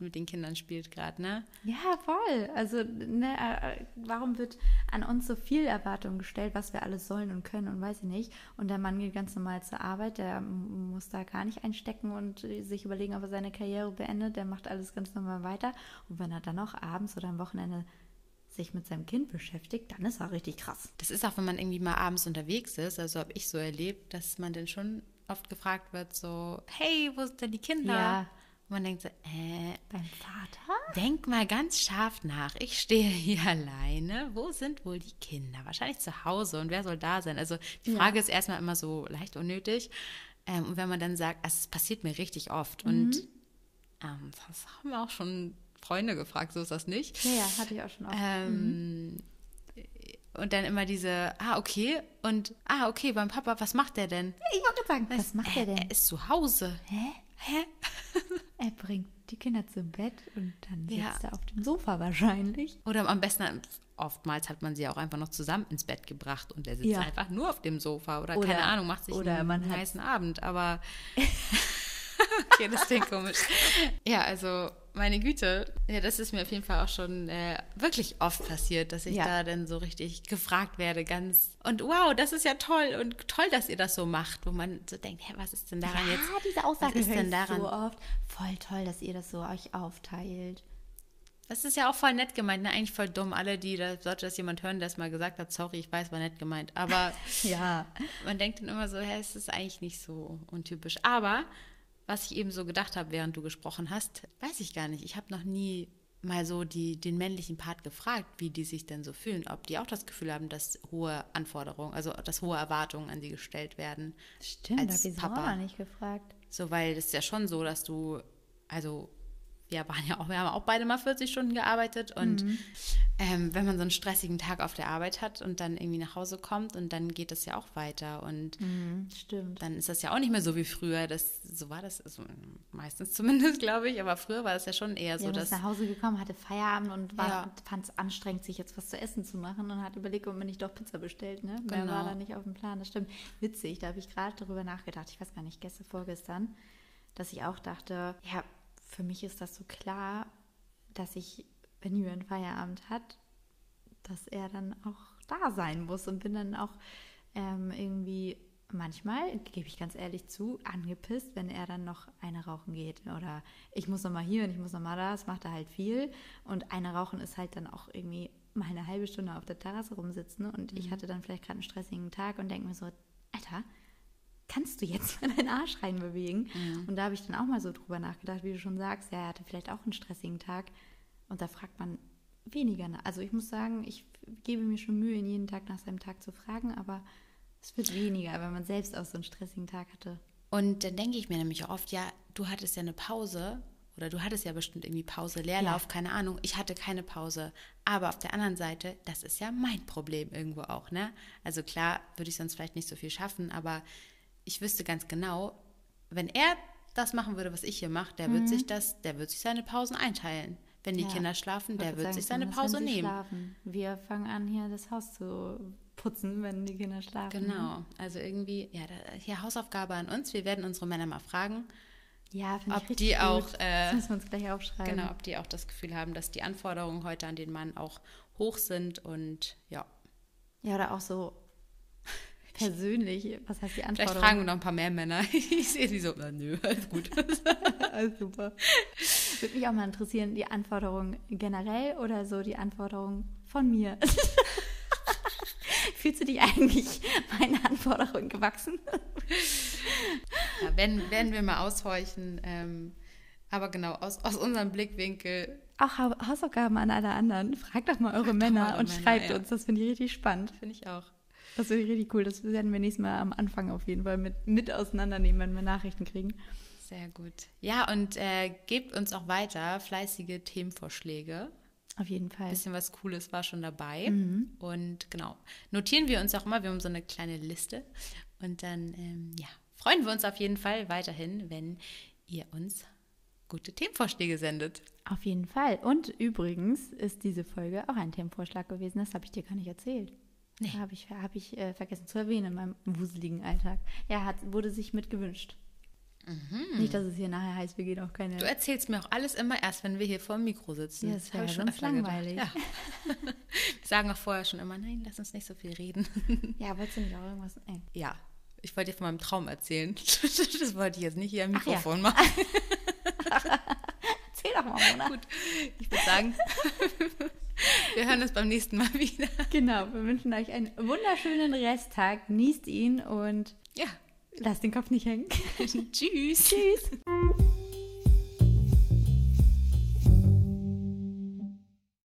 [SPEAKER 1] mit den Kindern spielt gerade, ne?
[SPEAKER 2] Ja, voll. Also ne, äh, warum wird an uns so viel Erwartung gestellt, was wir alles sollen und können und weiß ich nicht. Und der Mann geht ganz normal zur Arbeit, der muss da gar nicht einstecken und äh, sich überlegen, ob er seine Karriere beendet. Der macht alles ganz normal weiter. Und wenn er dann auch abends oder am Wochenende sich mit seinem Kind beschäftigt, dann ist er richtig krass.
[SPEAKER 1] Das ist auch, wenn man irgendwie mal abends unterwegs ist, also habe ich so erlebt, dass man dann schon oft gefragt wird, so, hey, wo sind denn die Kinder?
[SPEAKER 2] Ja.
[SPEAKER 1] Und man denkt so, äh,
[SPEAKER 2] Beim Vater?
[SPEAKER 1] denk mal ganz scharf nach. Ich stehe hier alleine. Wo sind wohl die Kinder? Wahrscheinlich zu Hause. Und wer soll da sein? Also die
[SPEAKER 2] Ja.
[SPEAKER 1] Frage ist erstmal immer so leicht unnötig. Ähm, und wenn man dann sagt, es passiert mir richtig oft.
[SPEAKER 2] Mhm.
[SPEAKER 1] Und ähm, das haben wir auch schon Freunde gefragt, so ist das nicht.
[SPEAKER 2] Ja, ja, hatte ich auch schon oft.
[SPEAKER 1] Ähm, Und dann immer diese, ah, okay. Und, ah, okay, beim Papa, was macht der denn?
[SPEAKER 2] ich wollte sagen, was macht
[SPEAKER 1] äh,
[SPEAKER 2] er denn?
[SPEAKER 1] Er ist zu Hause.
[SPEAKER 2] Hä?
[SPEAKER 1] Hä?
[SPEAKER 2] Er bringt die Kinder zum Bett und dann sitzt
[SPEAKER 1] Ja.
[SPEAKER 2] er auf dem Sofa wahrscheinlich.
[SPEAKER 1] Oder am besten, oftmals hat man sie auch einfach noch zusammen ins Bett gebracht und er sitzt
[SPEAKER 2] Ja.
[SPEAKER 1] einfach nur auf dem Sofa oder,
[SPEAKER 2] Oder-
[SPEAKER 1] keine Ahnung, macht sich
[SPEAKER 2] oder
[SPEAKER 1] einen heißen Abend, aber okay, das klingt komisch. Ja, also meine Güte, ja, das ist mir auf jeden Fall auch schon äh, wirklich oft passiert, dass ich
[SPEAKER 2] Ja.
[SPEAKER 1] da dann so richtig gefragt werde, ganz und wow, das ist ja toll und toll, dass ihr das so macht, wo man so denkt, hä, was ist denn daran
[SPEAKER 2] ja,
[SPEAKER 1] jetzt?
[SPEAKER 2] diese Aussage
[SPEAKER 1] was ist denn daran?
[SPEAKER 2] so oft. Voll toll, dass ihr das so euch aufteilt.
[SPEAKER 1] Das ist ja auch voll nett gemeint, ne? Eigentlich voll dumm. Alle, die, da sollte das jemand hören, der es mal gesagt hat, sorry, ich weiß, war nett gemeint. Aber
[SPEAKER 2] Ja.
[SPEAKER 1] man denkt dann immer so, hä, es ist eigentlich nicht so untypisch. Aber was ich eben so gedacht habe, während du gesprochen hast, weiß ich gar nicht. Ich habe noch nie mal so die, den männlichen Part gefragt, wie die sich denn so fühlen. Ob die auch das Gefühl haben, dass hohe Anforderungen, also dass hohe Erwartungen an sie gestellt werden.
[SPEAKER 2] Stimmt, habe ich
[SPEAKER 1] Papa.
[SPEAKER 2] auch noch nicht gefragt.
[SPEAKER 1] So, weil es ist ja schon so, dass du, also wir waren ja auch, wir haben auch beide mal 40 Stunden gearbeitet und ähm, wenn man so einen stressigen Tag auf der Arbeit hat und dann irgendwie nach Hause kommt und dann geht das ja auch weiter und
[SPEAKER 2] Mhm, stimmt.
[SPEAKER 1] dann ist das ja auch nicht mehr so wie früher. Das, so war das, also meistens zumindest, glaube ich, aber früher war das ja schon eher
[SPEAKER 2] So, ja,
[SPEAKER 1] dass
[SPEAKER 2] nach Hause gekommen, hatte Feierabend und war,
[SPEAKER 1] Ja.
[SPEAKER 2] fand es anstrengend, sich jetzt was zu essen zu machen und hat überlegt, ob man nicht doch Pizza bestellt. Ne? Mehr
[SPEAKER 1] Genau.
[SPEAKER 2] war da nicht auf dem Plan. Das stimmt. Witzig, da habe ich gerade darüber nachgedacht. Ich weiß gar nicht, gestern, vorgestern, dass ich auch dachte, ja, für mich ist das so klar, dass ich, wenn Julian Feierabend hat, dass er dann auch da sein muss und bin dann auch ähm, irgendwie manchmal, gebe ich ganz ehrlich zu, angepisst, wenn er dann noch eine rauchen geht oder ich muss noch mal hier und ich muss noch mal da, das macht er halt viel und eine rauchen ist halt dann auch irgendwie mal eine halbe Stunde auf der Terrasse rumsitzen und ich hatte dann vielleicht gerade einen stressigen Tag und denke mir so, Alter, kannst du jetzt mal deinen Arsch reinbewegen? Und da habe ich dann auch mal so drüber nachgedacht, wie du schon sagst, ja, er hatte vielleicht auch einen stressigen Tag und da fragt man weniger nach. Also ich muss sagen, ich gebe mir schon Mühe, ihn jeden Tag nach seinem Tag zu fragen, aber es wird weniger, wenn man selbst auch so einen stressigen Tag hatte.
[SPEAKER 1] Und dann denke ich mir nämlich auch oft, ja, du hattest ja eine Pause oder du hattest ja bestimmt irgendwie Pause, Leerlauf,
[SPEAKER 2] Ja.
[SPEAKER 1] keine Ahnung. Ich hatte keine Pause. Aber auf der anderen Seite, das ist ja mein Problem irgendwo auch, ne? Also klar, würde ich sonst vielleicht nicht so viel schaffen, aber ich wüsste ganz genau, wenn er das machen würde, was ich hier mache, der wird sich das, der wird sich seine Pausen einteilen. Wenn die
[SPEAKER 2] Mhm. Ja.
[SPEAKER 1] Kinder schlafen, der wird
[SPEAKER 2] sagen,
[SPEAKER 1] sich seine Pause nehmen.
[SPEAKER 2] Schlafen. Wir fangen an, hier das Haus zu putzen, wenn die Kinder schlafen.
[SPEAKER 1] Genau. Also irgendwie, ja, da, hier Hausaufgabe an uns. Wir werden unsere Männer mal fragen,
[SPEAKER 2] Ja,
[SPEAKER 1] ob die
[SPEAKER 2] gut.
[SPEAKER 1] auch, äh,
[SPEAKER 2] das müssen wir uns gleich aufschreiben.
[SPEAKER 1] genau, ob die auch das Gefühl haben, dass die Anforderungen heute an den Mann auch hoch sind und ja.
[SPEAKER 2] Ja, oder auch so persönlich. Was heißt die
[SPEAKER 1] Vielleicht
[SPEAKER 2] Anforderung?
[SPEAKER 1] fragen wir noch ein paar mehr Männer. Ich sehe die so, na, nö, alles gut.
[SPEAKER 2] Alles super. Würde mich auch mal interessieren, die Anforderungen generell oder so die Anforderungen von mir. Fühlst du dich eigentlich meinen Anforderungen gewachsen?
[SPEAKER 1] Ja, werden, werden wir mal aushorchen. Ähm, aber genau, aus, aus unserem Blickwinkel
[SPEAKER 2] Auch Hau- Hausaufgaben an alle anderen. Fragt doch mal eure Männer
[SPEAKER 1] eure
[SPEAKER 2] und
[SPEAKER 1] Männer,
[SPEAKER 2] schreibt
[SPEAKER 1] ja.
[SPEAKER 2] uns. Das finde ich richtig spannend.
[SPEAKER 1] finde ich auch.
[SPEAKER 2] Das finde ich richtig cool. Das werden wir nächstes Mal am Anfang auf jeden Fall mit, mit auseinandernehmen, wenn wir Nachrichten kriegen.
[SPEAKER 1] Sehr gut. Ja, und äh, gebt uns auch weiter fleißige Themenvorschläge.
[SPEAKER 2] Auf jeden Fall.
[SPEAKER 1] Ein bisschen was Cooles war schon dabei. Und genau, notieren wir uns auch immer. Wir haben so eine kleine Liste. Und dann, ähm, ja, freuen wir uns auf jeden Fall weiterhin, wenn ihr uns gute Themenvorschläge sendet.
[SPEAKER 2] Auf jeden Fall. Und übrigens ist diese Folge auch ein Themenvorschlag gewesen. Das habe ich dir gar nicht erzählt.
[SPEAKER 1] Nee.
[SPEAKER 2] Habe ich, hab ich äh, vergessen zu erwähnen in meinem wuseligen Alltag. Ja, hat, wurde sich mit gewünscht. Nicht, dass es hier nachher heißt, wir gehen auch keine.
[SPEAKER 1] Du erzählst mir auch alles immer erst, wenn wir hier vor dem Mikro sitzen.
[SPEAKER 2] Ja, das wäre ja sonst langweilig.
[SPEAKER 1] Ja. wir sagen auch vorher schon immer, nein, lass uns nicht so viel reden.
[SPEAKER 2] Ja, wolltest du nicht auch irgendwas? Ey.
[SPEAKER 1] ja, ich wollte dir von meinem Traum erzählen. das wollte ich jetzt nicht hier am
[SPEAKER 2] Ach ja.
[SPEAKER 1] Mikrofon machen.
[SPEAKER 2] Erzähl doch mal, Mona.
[SPEAKER 1] Gut, ich würde sagen, wir hören uns beim nächsten Mal wieder.
[SPEAKER 2] Genau, wir wünschen euch einen wunderschönen Resttag. Genießt ihn und
[SPEAKER 1] Ja,
[SPEAKER 2] lasst den Kopf nicht hängen.
[SPEAKER 1] tschüss.
[SPEAKER 2] Tschüss.